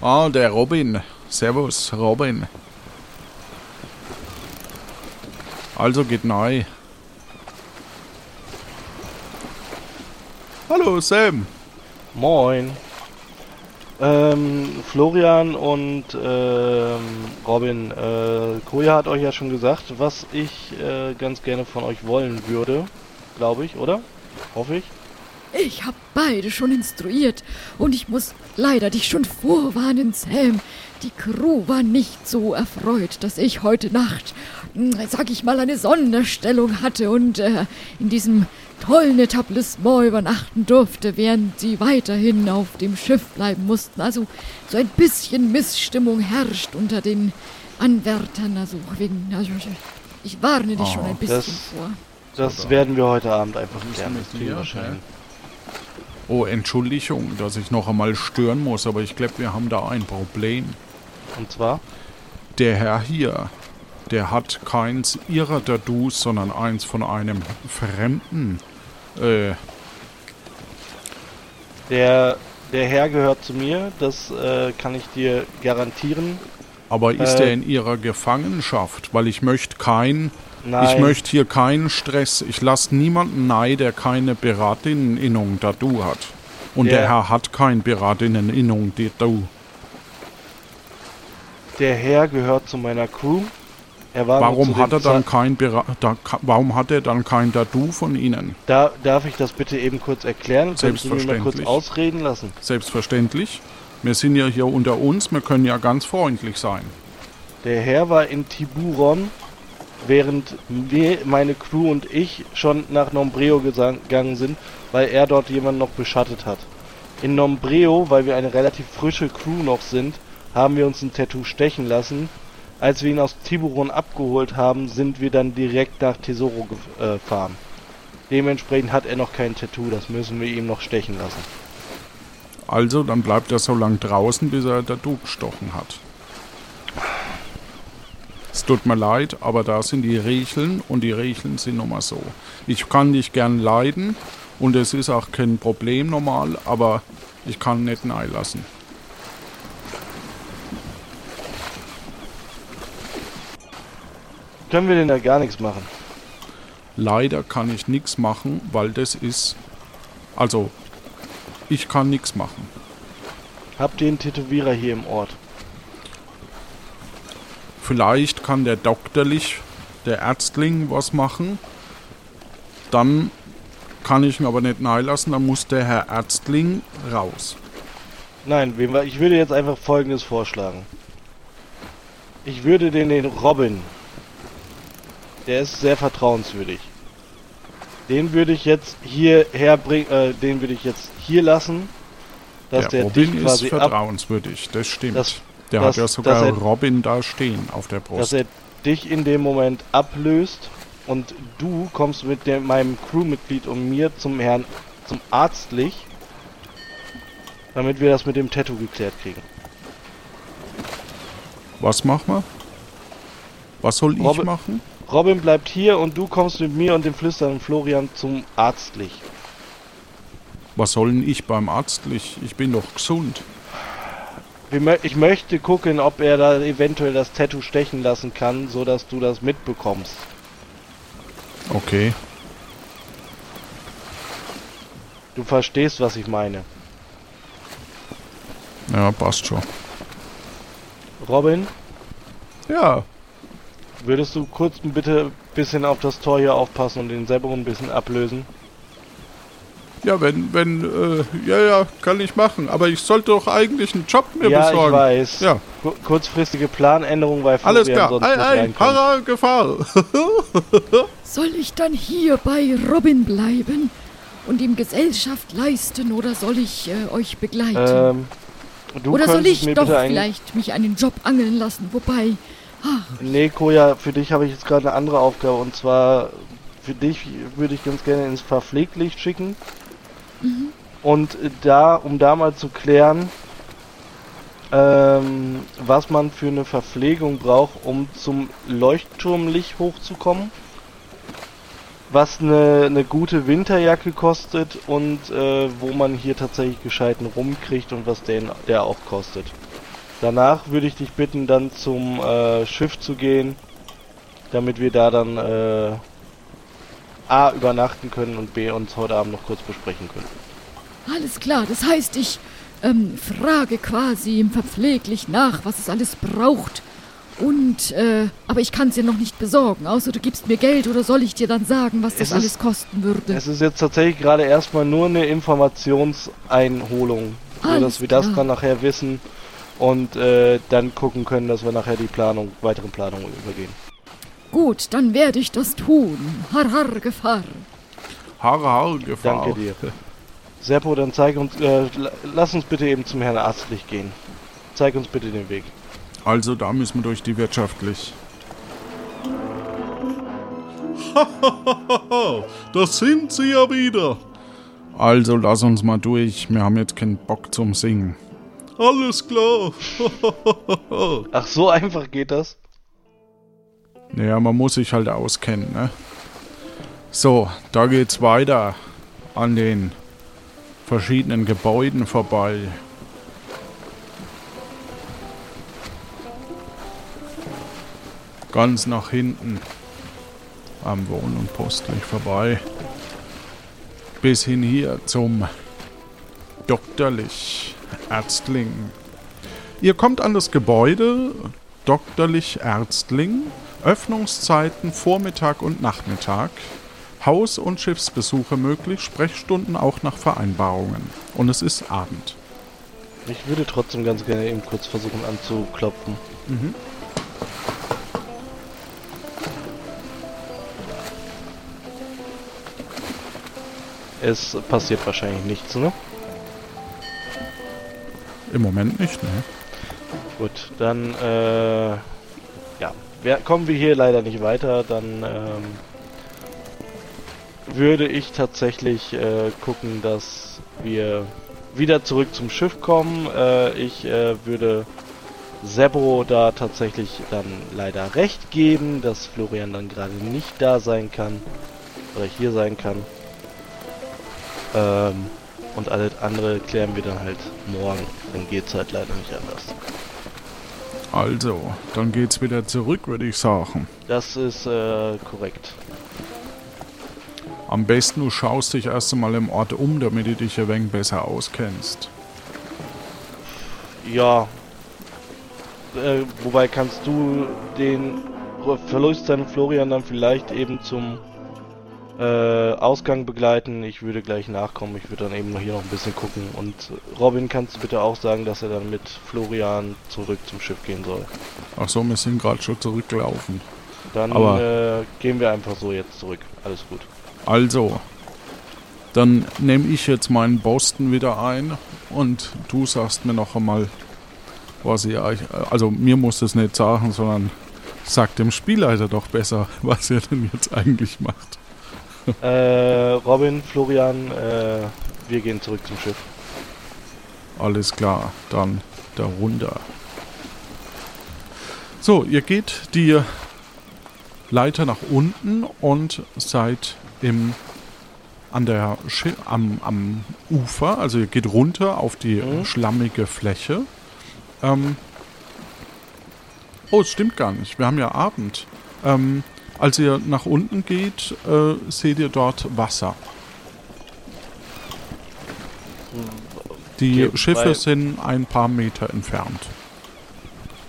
Ah, der Robin. Servus, Robin. Also geht neu. Hallo Sam. Moin. Ähm, Florian und ähm, Robin, äh, Koja hat euch ja schon gesagt, was ich äh, ganz gerne von euch wollen würde. Glaube ich, oder? Hoffe ich. Ich habe beide schon instruiert und ich muss leider dich schon vorwarnen, Sam. Die Crew war nicht so erfreut, dass ich heute Nacht, mh, sag ich mal, eine Sonderstellung hatte und äh, in diesem tollen Etablissement übernachten durfte, während sie weiterhin auf dem Schiff bleiben mussten. Also so ein bisschen Missstimmung herrscht unter den Anwärtern. Also wegen, also ich, ich warne dich schon ein bisschen das- vor. Das werden wir heute Abend einfach klären. wir wahrscheinlich. Oh, Entschuldigung, dass ich noch einmal stören muss, aber ich glaube, wir haben da ein Problem. Und zwar? Der Herr hier, der hat keins ihrer Tattoos, sondern eins von einem Fremden. Äh, Der, der Herr gehört zu mir, das äh, kann ich dir garantieren. aber ist Äh. er in ihrer Gefangenschaft? Weil ich möchte kein, Nein, ich möchte hier keinen Stress. Ich lasse niemanden nein, der keine Beraterinneninnung Tattoo hat. Und der, Der- Herr hat kein Beraterinneninnung Tattoo. der Herr gehört zu meiner Crew. Warum hat er dann kein da, warum hat er dann kein Tattoo von Ihnen? Da, darf ich das bitte eben kurz erklären? Könntest du mich mal kurz Selbstverständlich. ausreden lassen? Selbstverständlich. Wir sind ja hier unter uns, wir können ja ganz freundlich sein. Der Herr war in Tiburon, während wir, meine Crew und ich schon nach Nombreo gegangen sind, weil er dort jemanden noch beschattet hat. In Nombreo, weil wir eine relativ frische Crew noch sind, haben wir uns ein Tattoo stechen lassen. Als wir ihn aus Tiburon abgeholt haben, sind wir dann direkt nach Tesoro äh, gefahren. Dementsprechend hat er noch kein Tattoo, das müssen wir ihm noch stechen lassen. Also, dann bleibt er so lang draußen, bis er ein Tattoo gestochen hat. Es tut mir leid, aber da sind die Regeln und die Regeln sind nun mal so. Ich kann dich gern leiden und es ist auch kein Problem normal, aber ich kann nicht nein lassen. Können wir denn da gar nichts machen? Leider kann ich nichts machen, weil das ist Also, ich kann nichts machen. Habt ihr einen Tätowierer hier im Ort? Vielleicht kann der Doktorlich, der Ärztling, was machen. Dann kann ich ihn aber nicht nahe lassen, dann muss der Herr Ärztling raus. Nein, ich würde jetzt einfach folgendes vorschlagen. Ich würde den, den Robin, der ist sehr vertrauenswürdig. Den würde ich jetzt hierher bringen, äh, den würde ich jetzt hier lassen, dass der, der Robin ist vertrauenswürdig, das stimmt. Das- der das- hat ja dass sogar er- Robin da stehen auf der dass Brust. er dich in dem Moment ablöst und du kommst mit dem, meinem Crewmitglied und mir zum Herrn, zum Arztlich, damit wir das mit dem Tattoo geklärt kriegen. Was machen wir? Was soll ich Robin- machen? Robin bleibt hier und du kommst mit mir und dem flüsternden Florian zum Arztlich. Was soll denn ich beim Arztlich? Ich bin doch gesund. Ich möchte gucken, ob er da eventuell das Tattoo stechen lassen kann, so dass du das mitbekommst. Okay. Du verstehst, was ich meine. Ja, passt schon. Robin, Ja, würdest du kurz ein bitte bisschen auf das Tor hier aufpassen und den Seppo ein bisschen ablösen? ja, wenn, wenn, äh, ja, ja, kann ich machen. Aber ich sollte doch eigentlich einen Job mir ja, besorgen. ich weiß. Ja, Ku- Kurzfristige Planänderung, weil alles Florian klar. sonst Ei, ei. Harra, Gefahr. Soll ich dann hier bei Robin bleiben und ihm Gesellschaft leisten oder soll ich äh, euch begleiten? Ähm, du oder soll ich mir doch vielleicht mich einen Job angeln lassen? Wobei, Nee, Koja, für dich habe ich jetzt gerade eine andere Aufgabe und zwar für dich würde ich ganz gerne ins Verpfleglicht schicken. Und äh, da, um da mal zu klären, ähm, was man für eine Verpflegung braucht, um zum Leuchtturmlicht hochzukommen. Was eine, eine gute Winterjacke kostet und äh, wo man hier tatsächlich gescheiten rumkriegt und was den, der auch kostet. Danach würde ich dich bitten, dann zum äh, Schiff zu gehen, damit wir da dann äh, A übernachten können und B uns heute Abend noch kurz besprechen können. alles klar. Das heißt, ich ähm, frage quasi Verpfleglich nach, was es alles braucht. Und, äh, aber ich kann es dir noch nicht besorgen, außer du gibst mir Geld oder soll ich dir dann sagen, was das Es alles ist- kosten würde? Es ist jetzt tatsächlich gerade erstmal nur eine Informationseinholung, so Alles dass wir das klar. dann nachher wissen und äh, dann gucken können, dass wir nachher die Planung, weiteren Planungen übergehen. Gut, dann werde ich das tun. Har, har, Gefahr. Harra, Harra, Gefahr. Danke dir. Seppo, dann zeig uns, äh, la- lass uns bitte eben zum Herrn Arztlich gehen. Zeig uns bitte den Weg. Also da müssen wir durch die wirtschaftlich. Da sind sie ja wieder. Also lass uns mal durch. Wir haben jetzt keinen Bock zum Singen. Alles klar. Ach, so einfach geht das? Naja, man muss sich halt auskennen, ne? So, da geht's weiter an den verschiedenen Gebäuden vorbei. Ganz nach hinten am Wohn- und Postlich vorbei. Bis hin hier zum Doktorlich Ärztling. Ihr kommt an das Gebäude Doktorlich Ärztling. Öffnungszeiten Vormittag und Nachmittag. Haus- und Schiffsbesuche möglich, Sprechstunden auch nach Vereinbarungen. Und es ist Abend. Ich würde trotzdem ganz gerne eben kurz versuchen anzuklopfen. Es passiert wahrscheinlich nichts, ne? Im Moment nicht, ne? Gut, dann, äh, ja, wer, kommen wir hier leider nicht weiter, dann, ähm, würde ich tatsächlich, äh, gucken, dass wir wieder zurück zum Schiff kommen. Äh, ich, äh, würde Seppo da tatsächlich dann leider recht geben, dass Florian dann gerade nicht da sein kann, oder hier sein kann. Ähm, und alles andere klären wir dann halt morgen. Dann geht's halt leider nicht anders. Also, dann geht's wieder zurück, würde ich sagen. Das ist äh, korrekt. Am besten du schaust dich erst einmal im Ort um, damit du dich ein wenig besser auskennst. Ja. Äh, wobei kannst du den Verlust an Florian dann vielleicht eben zum äh, Ausgang begleiten. Ich würde gleich nachkommen. Ich würde dann eben noch hier noch ein bisschen gucken. Und Robin, kannst du bitte auch sagen, dass er dann mit Florian zurück zum Schiff gehen soll? Ach so, wir sind gerade schon zurückgelaufen. Dann äh, gehen wir einfach so jetzt zurück. Alles gut. Also, dann nehme ich jetzt meinen Boston wieder ein und du sagst mir noch einmal, was ihr euch. Also, mir muss es nicht sagen, sondern sagt dem Spielleiter doch besser, was ihr denn jetzt eigentlich macht. Äh, Robin, Florian, äh, wir gehen zurück zum Schiff. Alles klar, dann da runter. So, ihr geht die Leiter nach unten und seid im, an der Schi am, am Ufer. Also ihr geht runter auf die Mhm. schlammige Fläche. Ähm, oh, es stimmt gar nicht. Wir haben ja Abend. Ähm, als ihr nach unten geht, äh, seht ihr dort Wasser. Die Okay, Schiffe sind ein paar Meter entfernt.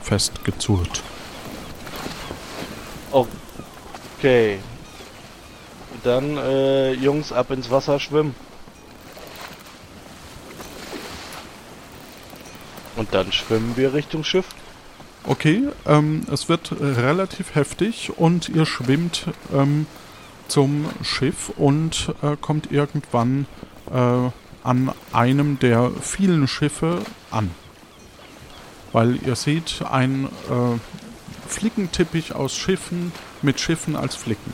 Festgezurrt. Okay. Dann, äh, Jungs, ab ins Wasser schwimmen. Und dann schwimmen wir Richtung Schiff. Okay, ähm, es wird relativ heftig und ihr schwimmt ähm, zum Schiff und äh, kommt irgendwann äh, an einem der vielen Schiffe an. Weil ihr seht ein äh, Flickenteppich aus Schiffen mit Schiffen als Flicken.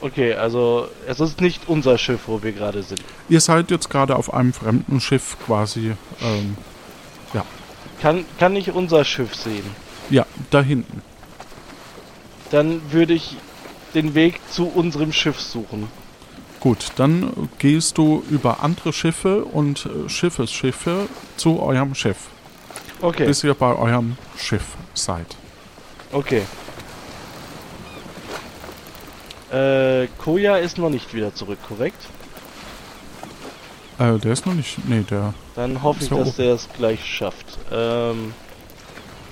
Okay, also es ist nicht unser Schiff, wo wir gerade sind. Ihr seid jetzt gerade auf einem fremden Schiff quasi. Ähm, Kann, kann ich unser Schiff sehen? ja, da hinten. Dann würde ich den Weg zu unserem Schiff suchen. Gut, dann gehst du über andere Schiffe und äh, Schiffesschiffe zu eurem Schiff, Okay, bis ihr bei eurem Schiff seid. okay. Äh, Koya ist noch nicht wieder zurück, korrekt? Äh, der ist noch nicht. Nee, der. Dann hoffe ich, dass oben. der es gleich schafft. Ähm,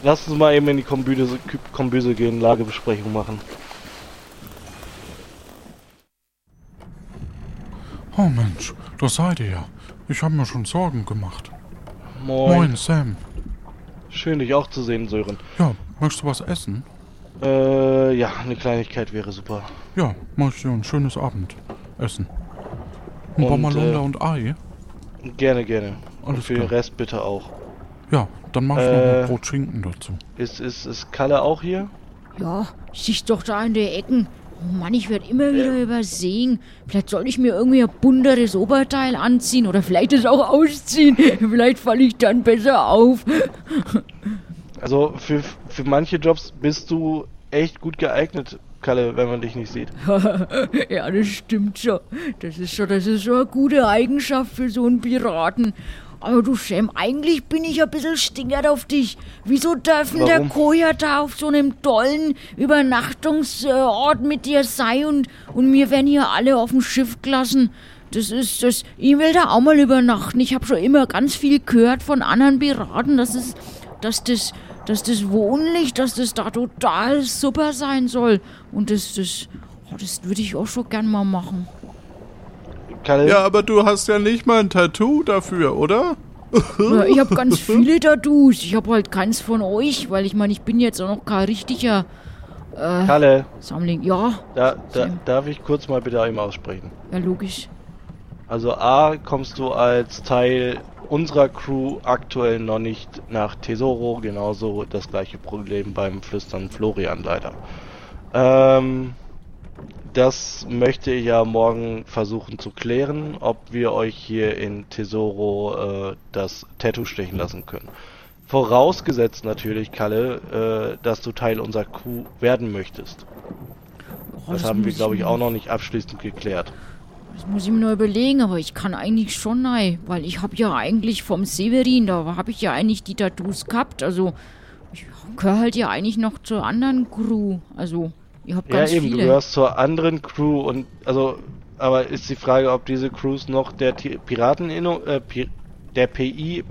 lass uns mal eben in die Kombüse, Kombüse gehen, Lagebesprechung machen. Oh Mensch, da seid ihr ja. Ich habe mir schon Sorgen gemacht. Moin. Moin, Sam. Schön, dich auch zu sehen, Sören. Ja, möchtest du was essen? Äh, ja, eine Kleinigkeit wäre super. Ja, mach ich dir ein schönes Abendessen. Ein Und, Bommalunda äh, und Ei. Gerne, gerne. Und Alles für den klar. Rest bitte auch. Ja, dann mach ich noch äh, ein Brot Schinken dazu. Ist, ist, ist Kalle auch hier? Ja, siehst doch da in der Ecken. Oh Mann, ich werde immer wieder übersehen. Vielleicht soll ich mir irgendwie ein bunteres Oberteil anziehen oder vielleicht es auch ausziehen. Vielleicht falle ich dann besser auf. Also für, für manche Jobs bist du echt gut geeignet, Kalle, wenn man dich nicht sieht. ja, das stimmt schon. Das ist schon, das ist schon eine gute Eigenschaft für so einen Piraten. Aber du Sam, eigentlich bin ich ein bisschen stinkert auf dich. Wieso dürfen der Warum? Koja da auf so einem tollen Übernachtungsort mit dir sein und, und mir werden hier alle auf dem Schiff gelassen? Das ist das. Ich will da auch mal übernachten. Ich habe schon immer ganz viel gehört von anderen Piraten, dass es, dass das, dass das Wohnlicht, dass das da total super sein soll. Und das, das, oh, das würde ich auch schon gern mal machen. Kalle, Ja, aber du hast ja nicht mal ein Tattoo dafür, oder? Ja, ich habe ganz viele Tattoos. Ich habe halt keins von euch, weil ich meine, ich bin jetzt auch noch kein richtiger Kalle, Sammling. Ja, da, da, darf ich kurz mal bitte eben aussprechen? ja, logisch. Also A, kommst du als Teil unserer Crew aktuell noch nicht nach Tesoro, genauso das gleiche Problem beim Flüstern Florian leider. Ähm, das möchte ich ja morgen versuchen zu klären, ob wir euch hier in Tesoro äh, das Tattoo stechen lassen können. Vorausgesetzt natürlich, Kalle, äh, dass du Teil unserer Crew werden möchtest. Oh, Das haben wir, glaube ich, auch noch nicht abschließend geklärt. Das muss ich mir noch überlegen, aber ich kann eigentlich schon nein, weil ich habe ja eigentlich vom Severin, da habe ich ja eigentlich die Tattoos gehabt. Also ich gehöre halt ja eigentlich noch zur anderen Crew. Also Ihr habt Ja, ganz eben, du viele. gehörst zur anderen Crew und also, aber ist die Frage, ob diese Crews noch der Ti- Pirateninno, äh, der PI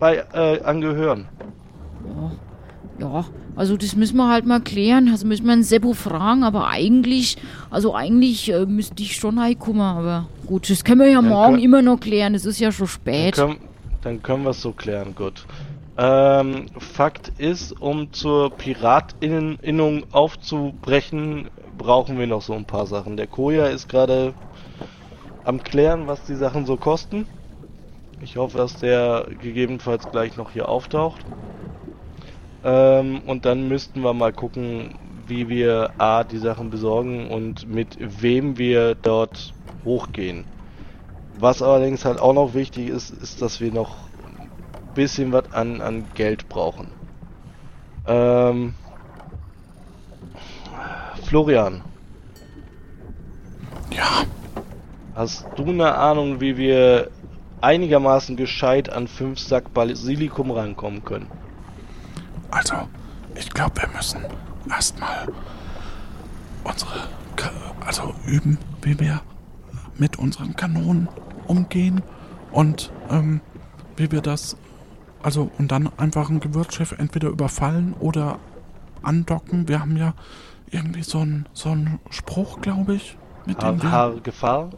bei äh, angehören. Ja, also das müssen wir halt mal klären. Also müssen wir einen Seppo fragen, aber eigentlich, also eigentlich äh, müsste ich schon reinkommen, aber gut, das können wir ja Dann morgen können- immer noch klären. Es ist ja schon Dann spät. können, dann können wir es so klären, gut. Ähm, Fakt ist, um zur Piratinnung aufzubrechen, brauchen wir noch so ein paar Sachen. Der Koja ist gerade am klären, was die Sachen so kosten. Ich hoffe, dass der gegebenenfalls gleich noch hier auftaucht. Ähm, und dann müssten wir mal gucken, wie wir A, die Sachen besorgen und mit wem wir dort hochgehen. Was allerdings halt auch noch wichtig ist, ist, dass wir noch ein bisschen was an, an Geld brauchen. Ähm, Florian, Ja, hast du eine Ahnung, wie wir einigermaßen gescheit an 5 Sack Basilikum rankommen können? Also, ich glaube, wir müssen erstmal unsere, Ka also üben, wie wir mit unseren Kanonen umgehen und ähm, wie wir das, also und dann einfach ein Gewürzschiff entweder überfallen oder andocken. Wir haben ja irgendwie so einen so einen Spruch, glaube ich, mit dem wir Gefahr?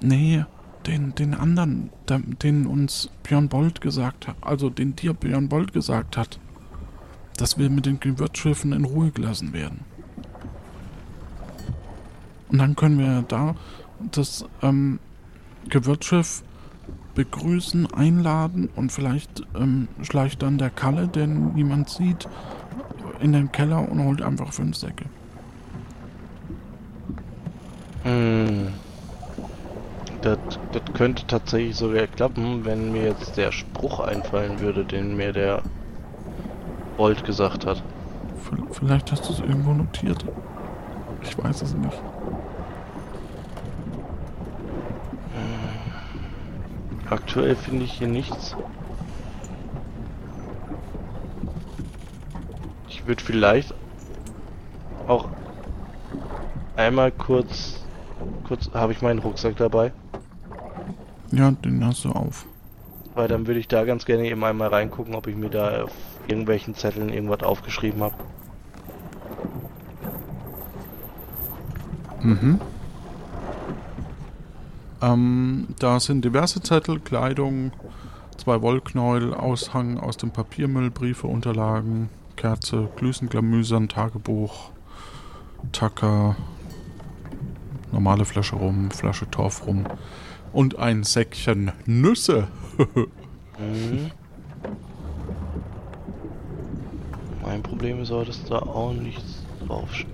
Nee, den, den anderen, der, den uns Björn Bolt gesagt hat, also den dir Björn Bolt gesagt hat, dass wir mit den Gewürzschiffen in Ruhe gelassen werden. Und dann können wir da das ähm, Gewürzschiff begrüßen, einladen und vielleicht ähm, schleicht dann der Kalle, den niemand sieht, in den Keller und holt einfach fünf Säcke. Hm. Das könnte tatsächlich sogar klappen, wenn mir jetzt der Spruch einfallen würde, den mir der Bolt gesagt hat. Vielleicht hast du es irgendwo notiert. Ich weiß es nicht. Aktuell finde ich hier nichts. Ich würde vielleicht auch einmal kurz, kurz, habe ich meinen Rucksack dabei, Ja, den hast du auf. weil dann würde ich da ganz gerne eben einmal reingucken, ob ich mir da irgendwelchen Zetteln irgendwas aufgeschrieben habe. Mhm. Ähm, da sind diverse Zettel, Kleidung, zwei Wollknäuel, Aushang aus dem Papiermüll, Briefe, Unterlagen, Kerze, Glüsenglamüsern, Tagebuch, Tacker, normale Flasche rum, Flasche Torf rum und ein Säckchen Nüsse. Mhm. Mein Problem ist aber, dass da auch nichts draufsteht.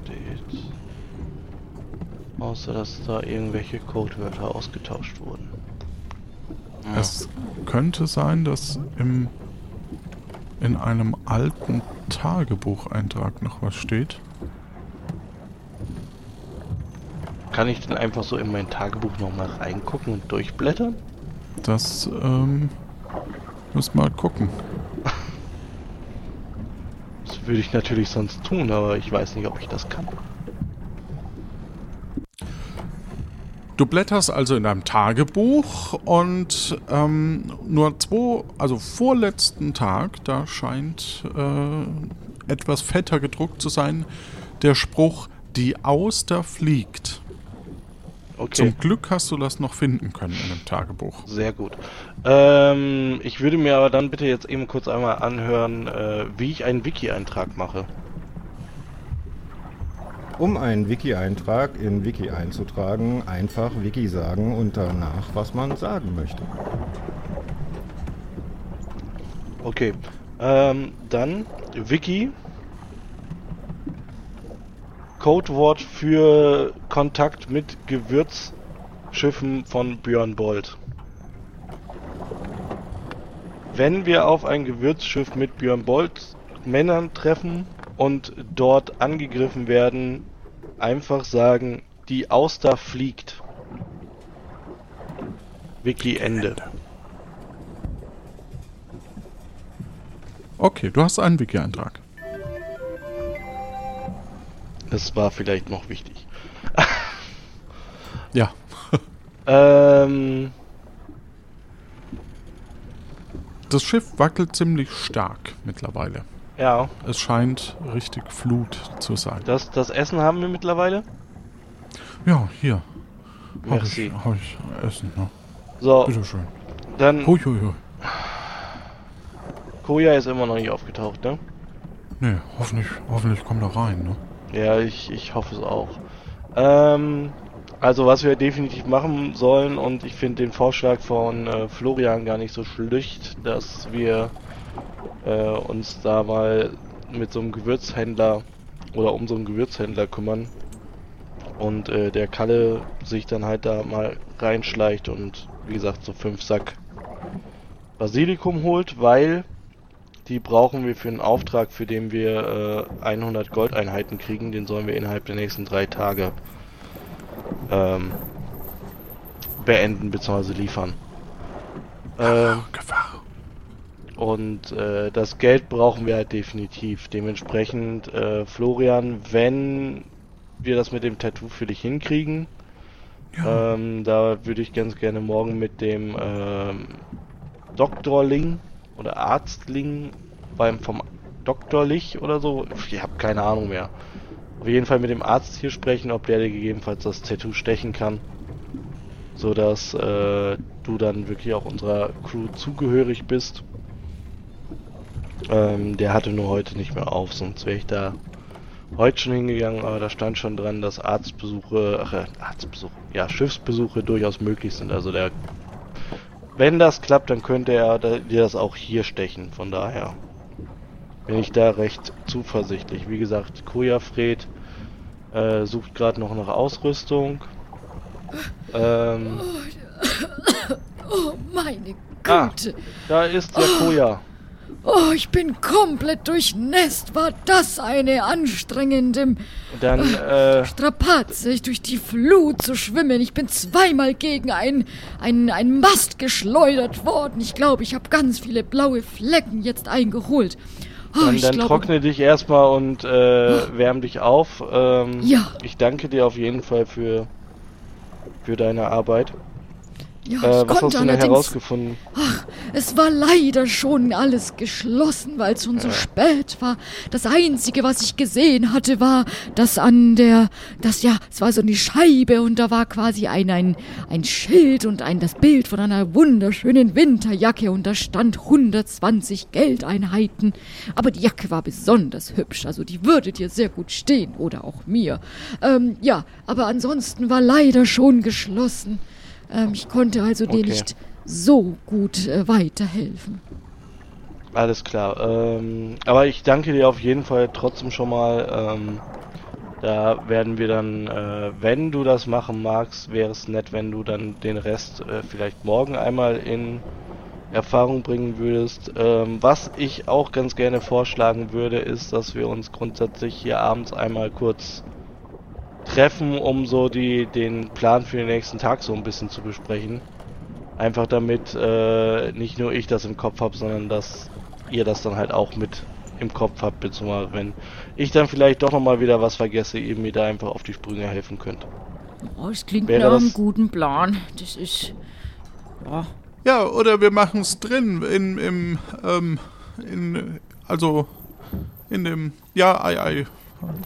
Außer, dass da irgendwelche Codewörter ausgetauscht wurden. Ja. Es könnte sein, dass im, in einem alten Tagebucheintrag noch was steht. Kann ich denn einfach so in mein Tagebuch nochmal reingucken und durchblättern? Das ähm, müssen wir mal gucken. Würde ich natürlich sonst tun, aber ich weiß nicht, ob ich das kann. Du blätterst also in deinem Tagebuch und ähm, nur zwei, also vorletzten Tag, da scheint äh, etwas fetter gedruckt zu sein, der Spruch, die Auster fliegt. Okay, Zum Glück hast du das noch finden können in dem Tagebuch. sehr gut. Ähm, ich würde mir aber dann bitte jetzt eben kurz einmal anhören, äh, wie ich einen Wiki-Eintrag mache. Um einen Wiki-Eintrag in Wiki einzutragen, einfach Wiki sagen und danach, was man sagen möchte. Okay, ähm, dann Wiki. Codewort für Kontakt mit Gewürzschiffen von Björn Bolt. Wenn wir auf ein Gewürzschiff mit Björn Bolt Männern treffen und dort angegriffen werden, einfach sagen, die Auster fliegt. Wiki Ende. Okay, du hast einen Wiki-Eintrag. Das war vielleicht noch wichtig. Ja. Ähm, Das Schiff wackelt ziemlich stark mittlerweile. ja, Es scheint richtig Flut zu sein. das, das Essen haben wir mittlerweile. Ja, hier. Hab Merci. ich, hab ich Essen, ne? So, Bitteschön. dann Hui, hui, hui. Koja ist immer noch nicht aufgetaucht, ne? Nee, hoffentlich, hoffentlich kommt er rein, ne? Ja, ich, ich hoffe es auch. Ähm, also was wir definitiv machen sollen und ich finde den Vorschlag von äh, Florian gar nicht so schlecht, dass wir äh, uns da mal mit so einem Gewürzhändler oder um so einen Gewürzhändler kümmern und äh, der Kalle sich dann halt da mal reinschleicht und wie gesagt so fünf Sack Basilikum holt, weil die brauchen wir für einen Auftrag, für den wir äh, 100 Goldeinheiten kriegen. Den sollen wir innerhalb der nächsten drei Tage ähm, beenden bzw. liefern. Ähm, und äh, das Geld brauchen wir halt definitiv. Dementsprechend, äh, Florian, wenn wir das mit dem Tattoo für dich hinkriegen, Ja. ähm, da würde ich ganz gerne morgen mit dem ähm, Doktorling oder Arztling beim vom Doktorlich oder so, ich habe keine Ahnung mehr. Auf jeden Fall mit dem Arzt hier sprechen, ob der dir gegebenenfalls das Tattoo stechen kann, so dass äh, du dann wirklich auch unserer Crew zugehörig bist. Ähm, der hatte nur heute nicht mehr auf, sonst wäre ich da heute schon hingegangen, aber da stand schon dran, dass Arztbesuche, ach, äh, Arztbesuche, ja, Schiffsbesuche durchaus möglich sind. Also der, wenn das klappt, dann könnte er dir das auch hier stechen. Von daher bin ich da recht zuversichtlich. Wie gesagt, Kojafred äh, sucht gerade noch nach Ausrüstung. Ähm, Oh, meine Ah. Güte. da ist der Koja. Oh, ich bin komplett durchnässt. War das eine anstrengende Dann, äh, Strapaze, durch die Flut zu schwimmen. Ich bin zweimal gegen einen ein Mast geschleudert worden. Ich glaube, ich habe ganz viele blaue Flecken jetzt eingeholt. Oh, Dann, dann glaube, trockne dich erstmal und äh, wärm dich auf. Ähm, Ja. Ich danke dir auf jeden Fall für, für deine Arbeit. Ja, Äh, ich was hast konnte du denn allerdings herausgefunden? Es war leider schon alles geschlossen, weil es schon so spät war. Das Einzige, was ich gesehen hatte, war, dass an der, das ja, es war so eine Scheibe und da war quasi ein, ein, ein Schild und ein, das Bild von einer wunderschönen Winterjacke und da stand 120 Geldeinheiten. Aber die Jacke war besonders hübsch, also die würde dir sehr gut stehen oder auch mir. Ähm, ja, aber ansonsten war leider schon geschlossen. Ähm, ich konnte also dir Okay. nicht so gut äh, weiterhelfen. Alles klar. Ähm, aber ich danke dir auf jeden Fall trotzdem schon mal. Ähm, da werden wir dann, äh, wenn du das machen magst, wäre es nett, wenn du dann den Rest äh, vielleicht morgen einmal in Erfahrung bringen würdest. Ähm, was ich auch ganz gerne vorschlagen würde, ist, dass wir uns grundsätzlich hier abends einmal kurz treffen, um so die den Plan für den nächsten Tag so ein bisschen zu besprechen. Einfach damit äh, nicht nur ich das im Kopf habe, sondern dass ihr das dann halt auch mit im Kopf habt, beziehungsweise wenn ich dann vielleicht doch nochmal wieder was vergesse, ihr mir da einfach auf die Sprünge helfen könnt. Oh, es klingt Wäre nach einem das- guten Plan. Das ist. Ja, Ja, oder wir machen es drin in, im, ähm, in, also, in dem, ja, ei, ei.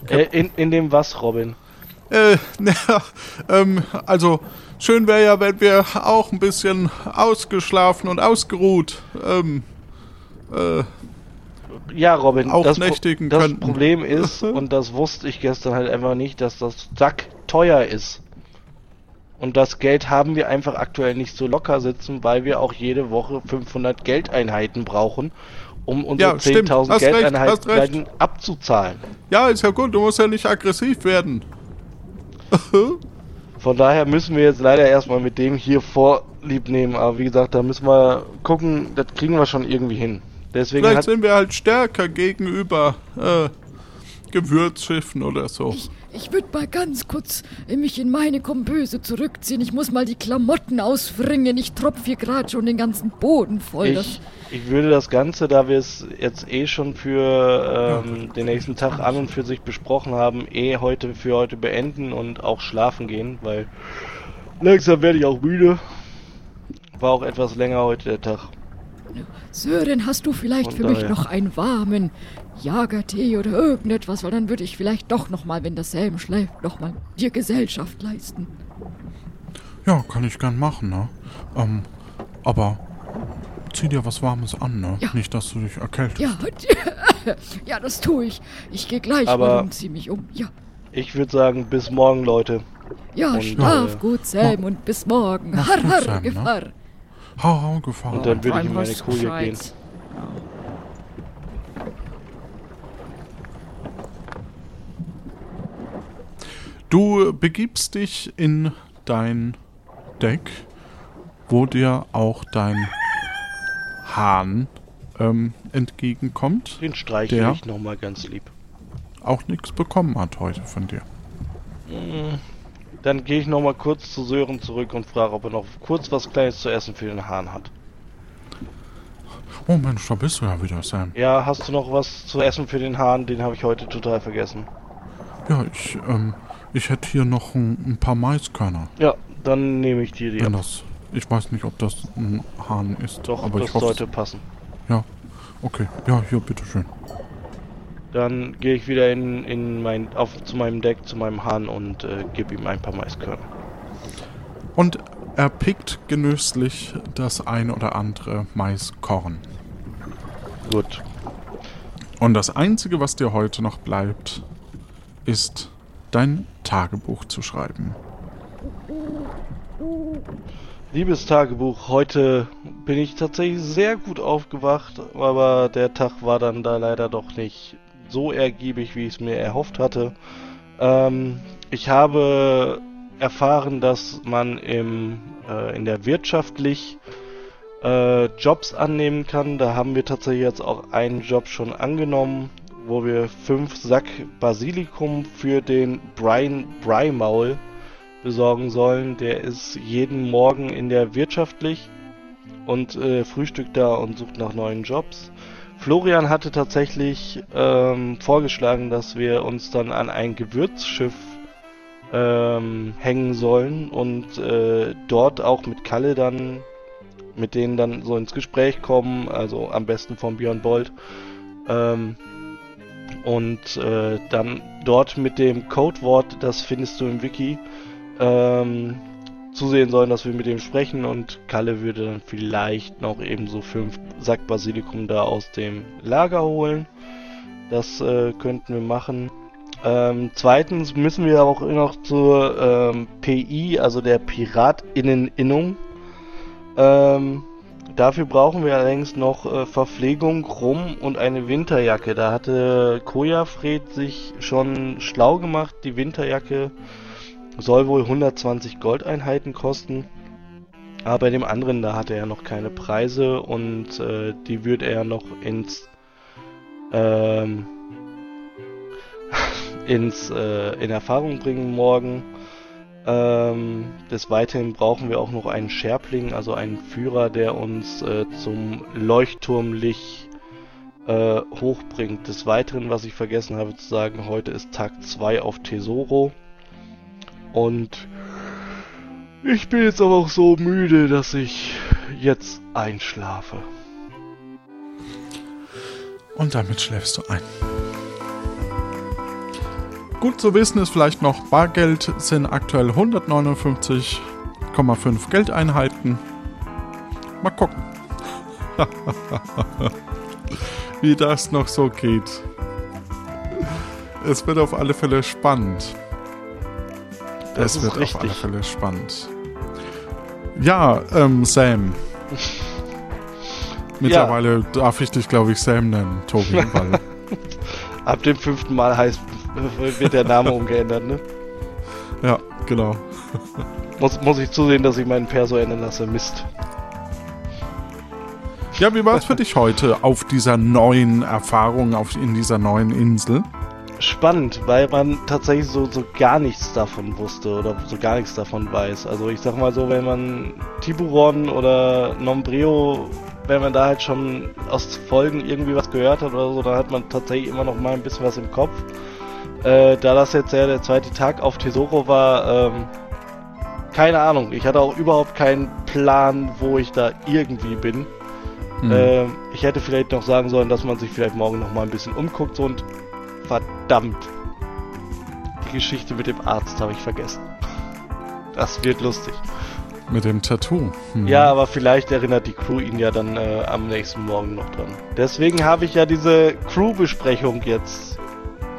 Äh, in, in dem was, Robin? Äh, naja, ähm, also, schön wäre ja, wenn wir auch ein bisschen ausgeschlafen und ausgeruht, ähm, äh, Ja, Robin, Auch das, Pro- nächtigen das könnten. Problem ist, und das wusste ich gestern halt einfach nicht, dass das Sack teuer ist. Und das Geld haben wir einfach aktuell nicht so locker sitzen, weil wir auch jede Woche 500 Geldeinheiten brauchen, um unsere Ja, stimmt. 10.000 Hast recht, hast Geldeinheiten abzuzahlen. ja, ist ja gut, du musst ja nicht aggressiv werden. Von daher müssen wir jetzt leider erstmal mit dem hier vorlieb nehmen. Aber wie gesagt, da müssen wir gucken, das kriegen wir schon irgendwie hin. Deswegen Vielleicht sind wir halt stärker gegenüber, äh, Gewürzschiffen oder so. Ich, ich würde mal ganz kurz mich in meine Komböse zurückziehen. Ich muss mal die Klamotten ausfringen. Ich tropf hier gerade schon den ganzen Boden voll. Das, Ich, ich würde das Ganze, da wir es jetzt eh schon für ähm, den nächsten Tag an und für sich besprochen haben, eh heute für heute beenden und auch schlafen gehen, weil langsam werde ich auch müde. War auch etwas länger heute der Tag. Sören, hast du vielleicht Von für mich noch einen warmen Jagertee oder irgendetwas? Weil dann würde ich vielleicht doch noch mal, wenn der Sam schläft, noch mal dir Gesellschaft leisten. Ja, kann ich gern machen, ne? Ähm, aber zieh dir was Warmes an, ne? Ja. Nicht, dass du dich erkältest. Ja, ja, das tue ich. Ich gehe gleich Aber- mal und zieh mich um. Ja, Ich würde sagen, bis morgen, Leute. ja, Und, schlaf äh, gut, Sam, und bis morgen. Har, har, Sam, ne? Gefahr. Hau, hau, Gefahr. Und dann würde ich in meine Koje gehen. Bescheid. Du begibst dich in dein Deck, wo dir auch dein Hahn ähm, entgegenkommt, Den streichle Der? ich nochmal ganz lieb. auch nichts bekommen hat heute von dir. Dann gehe ich nochmal kurz zu Sören zurück und frage, ob er noch kurz was Kleines zu essen für den Hahn hat. Oh Mensch, da bist du ja wieder, Sam. Ja, hast du noch was zu essen für den Hahn? Den habe ich heute total vergessen. Ja, ich, ähm, ich hätte hier noch ein, ein paar Maiskörner. Ja, dann nehme ich dir die. Wenn ab. das, ich weiß nicht, ob das ein Hahn ist. Doch, aber das ich hoffe. sollte passen. Ja, okay. Ja, hier, bitteschön. Dann gehe ich wieder in, in mein, auf, zu meinem Deck, zu meinem Hahn und äh, gebe ihm ein paar Maiskörner. Und er pickt genüsslich das ein oder andere Maiskorn. Gut. Und das Einzige, was dir heute noch bleibt, ist dein Tagebuch zu schreiben. Liebes Tagebuch, heute bin ich tatsächlich sehr gut aufgewacht, aber der Tag war dann da leider doch nicht so ergiebig, wie ich es mir erhofft hatte. Ähm, ich habe erfahren, dass man im, äh, in der wirtschaftlich äh, Jobs annehmen kann. Da haben wir tatsächlich jetzt auch einen Job schon angenommen, wo wir fünf Sack Basilikum für den Brian Breimaul besorgen sollen. Der ist jeden Morgen in der wirtschaftlich und äh, frühstückt da und sucht nach neuen Jobs. Florian hatte tatsächlich ähm, vorgeschlagen, dass wir uns dann an ein Gewürzschiff ähm, hängen sollen und äh, dort auch mit Kalle dann mit denen dann so ins Gespräch kommen, also am besten von Björn Bold. Ähm, und äh, dann dort mit dem Codewort, das findest du im Wiki, ähm, zusehen sollen, dass wir mit dem sprechen und Kalle würde dann vielleicht noch eben so fünf Sack Basilikum da aus dem Lager holen. Das äh, könnten wir machen. Ähm, zweitens müssen wir auch noch zur ähm, PI, also der Piratinneninnung. Ähm, dafür brauchen wir allerdings noch äh, Verpflegung, Rum und eine Winterjacke. Da hatte Kojafred sich schon schlau gemacht. Die Winterjacke soll wohl 120 Goldeinheiten kosten. Aber bei dem anderen, da hatte er noch keine Preise und äh, die würde er noch ins ähm, ins äh, in Erfahrung bringen morgen. Ähm, des Weiteren brauchen wir auch noch einen Scherpling, also einen Führer, der uns äh, zum Leuchtturmlich äh, hochbringt. Des Weiteren, was ich vergessen habe zu sagen, heute ist Tag 2 auf Tesoro. Und ich bin jetzt aber auch so müde, dass ich jetzt einschlafe. Und damit schläfst du ein. Gut zu wissen ist vielleicht noch, Bargeld sind aktuell 159,5 Geldeinheiten. Mal gucken. Wie das noch so geht. Es wird auf alle Fälle spannend. Das es wird auf alle richtig. Fälle spannend. Ja, ähm, Sam. Mittlerweile darf ich dich, glaube ich, Sam nennen, Tobi, Ab dem fünften Mal heißt, wird der Name umgeändert, ne? Ja, genau. Muss, muss ich zusehen, dass ich meinen Perso ändern lasse. Mist. Ja, wie war es für dich heute auf dieser neuen Erfahrung, auf, in dieser neuen Insel? spannend, weil man tatsächlich so, so gar nichts davon wusste oder so gar nichts davon weiß. Also ich sag mal so, wenn man Tiburon oder Nombreo, wenn man da halt schon aus Folgen irgendwie was gehört hat oder so, dann hat man tatsächlich immer noch mal ein bisschen was im Kopf. Äh, da das jetzt ja der zweite Tag auf Tesoro war, ähm, keine Ahnung. Ich hatte auch überhaupt keinen Plan, wo ich da irgendwie bin. Hm. Ähm, ich hätte vielleicht noch sagen sollen, dass man sich vielleicht morgen noch mal ein bisschen umguckt und verdammt. Die Geschichte mit dem Arzt habe ich vergessen. Das wird lustig. Mit dem Tattoo. Hm. Ja, aber vielleicht erinnert die Crew ihn ja dann äh, am nächsten Morgen noch dran. Deswegen habe ich ja diese Crew-Besprechung jetzt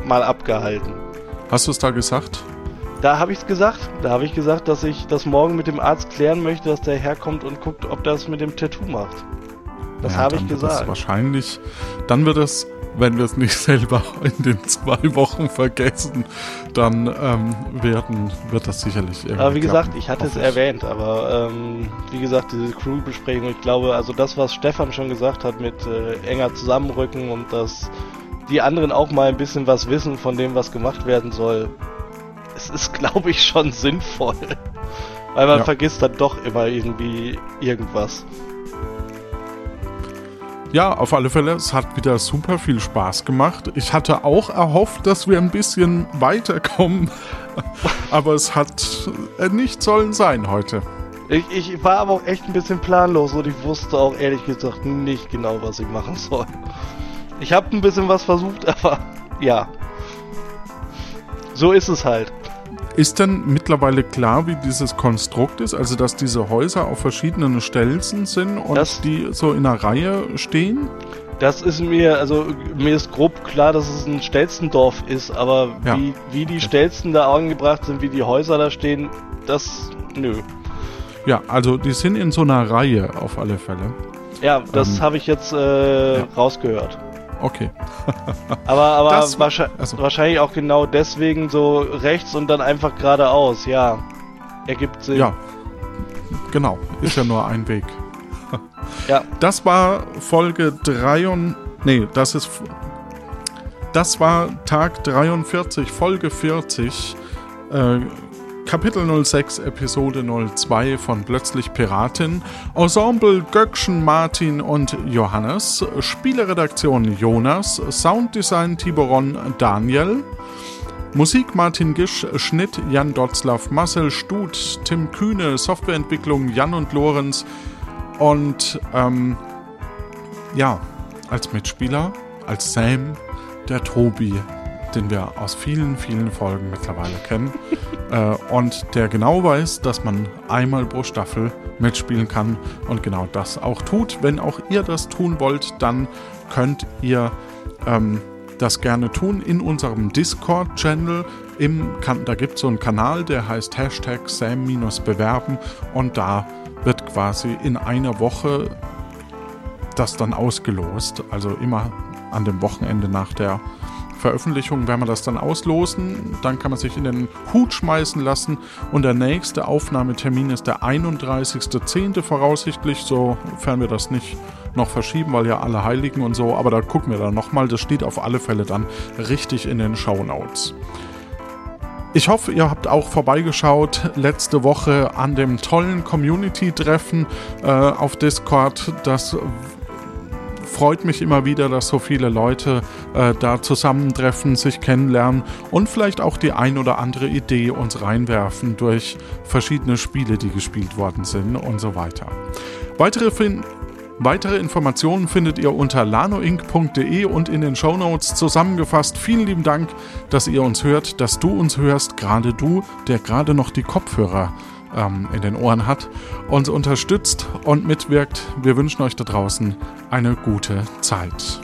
mal abgehalten. Hast du es da gesagt? Da habe ich es gesagt. Da habe ich gesagt, dass ich das morgen mit dem Arzt klären möchte, dass der herkommt und guckt, ob das mit dem Tattoo macht. Das Ja, habe ich Das gesagt. wahrscheinlich, dann wird es, wenn wir es nicht selber in den zwei Wochen vergessen, dann ähm, werden, wird das sicherlich irgendwie Aber wie gesagt, klappen. ich hatte es erwähnt, aber ähm, wie gesagt, diese Crew-Besprechung, ich glaube, also das, was Stefan schon gesagt hat mit äh, enger Zusammenrücken und dass die anderen auch mal ein bisschen was wissen von dem, was gemacht werden soll, es ist, glaube ich, schon sinnvoll. Weil man Ja. vergisst dann doch immer irgendwie irgendwas. Ja, auf alle Fälle, es hat wieder super viel Spaß gemacht. Ich hatte auch erhofft, dass wir ein bisschen weiterkommen, aber es hat äh, nicht sollen sein heute. Ich, ich war aber auch echt ein bisschen planlos und ich wusste auch ehrlich gesagt nicht genau, was ich machen soll. Ich habe ein bisschen was versucht, aber ja. So ist es halt. Ist denn mittlerweile klar, wie dieses Konstrukt ist? Also, dass diese Häuser auf verschiedenen Stelzen sind und Das- die so in einer Reihe stehen? Das ist mir, also mir ist grob klar, dass es ein Stelzendorf ist, aber Ja. wie, wie die Stelzen da angebracht sind, wie die Häuser da stehen, das, nö. Ja, also die sind in so einer Reihe auf alle Fälle. Ja, das Ähm, habe ich jetzt äh, ja. rausgehört. Okay. Aber, aber Das wahrscheinlich, also- wahrscheinlich auch genau deswegen so rechts und dann einfach geradeaus, ja. Ergibt Sinn. Ja. Genau, ist ja nur ein Weg. Ja. Das war Folge 3 und. Nee, das ist. Das war Tag 43, Folge 40, äh, Kapitel 06, Episode 02 von Plötzlich Piratin. Ensemble Göckchen, Martin und Johannes. Spieleredaktion Jonas. Sounddesign Tiboron Daniel. Musik Martin Gisch, Schnitt Jan Dotzlaff, Marcel Stut, Tim Kühne, Softwareentwicklung Jan und Lorenz und ähm, ja, als Mitspieler, als Sam, der Tobi, den wir aus vielen, vielen Folgen mittlerweile kennen äh, und der genau weiß, dass man einmal pro Staffel mitspielen kann und genau das auch tut. Wenn auch ihr das tun wollt, dann könnt ihr ähm, das gerne tun in unserem Discord-Channel. Da gibt es so einen Kanal, der heißt Hashtag Sam-Bewerben und da wird quasi in einer Woche das dann ausgelost. Also immer an dem Wochenende nach der Veröffentlichung werden wir das dann auslosen. Dann kann man sich in den Hut schmeißen lassen. Und der nächste Aufnahmetermin ist der 31.10. voraussichtlich, sofern wir das nicht noch verschieben, weil ja alle Heiligen und so. Aber da gucken wir dann nochmal. Das steht auf alle Fälle dann richtig in den Show Notes. Ich hoffe, ihr habt auch vorbeigeschaut letzte Woche an dem tollen Community-Treffen äh, auf Discord. Das freut mich immer wieder, dass so viele Leute äh, da zusammentreffen, sich kennenlernen und vielleicht auch die ein oder andere Idee uns reinwerfen durch verschiedene Spiele, die gespielt worden sind und so weiter. Weitere fin Weitere Informationen findet ihr unter lanoinc.de und in den Shownotes zusammengefasst. Vielen lieben Dank, dass ihr uns hört, dass du uns hörst, gerade du, der gerade noch die Kopfhörer ähm, in den Ohren hat, uns unterstützt und mitwirkt. Wir wünschen euch da draußen eine gute Zeit.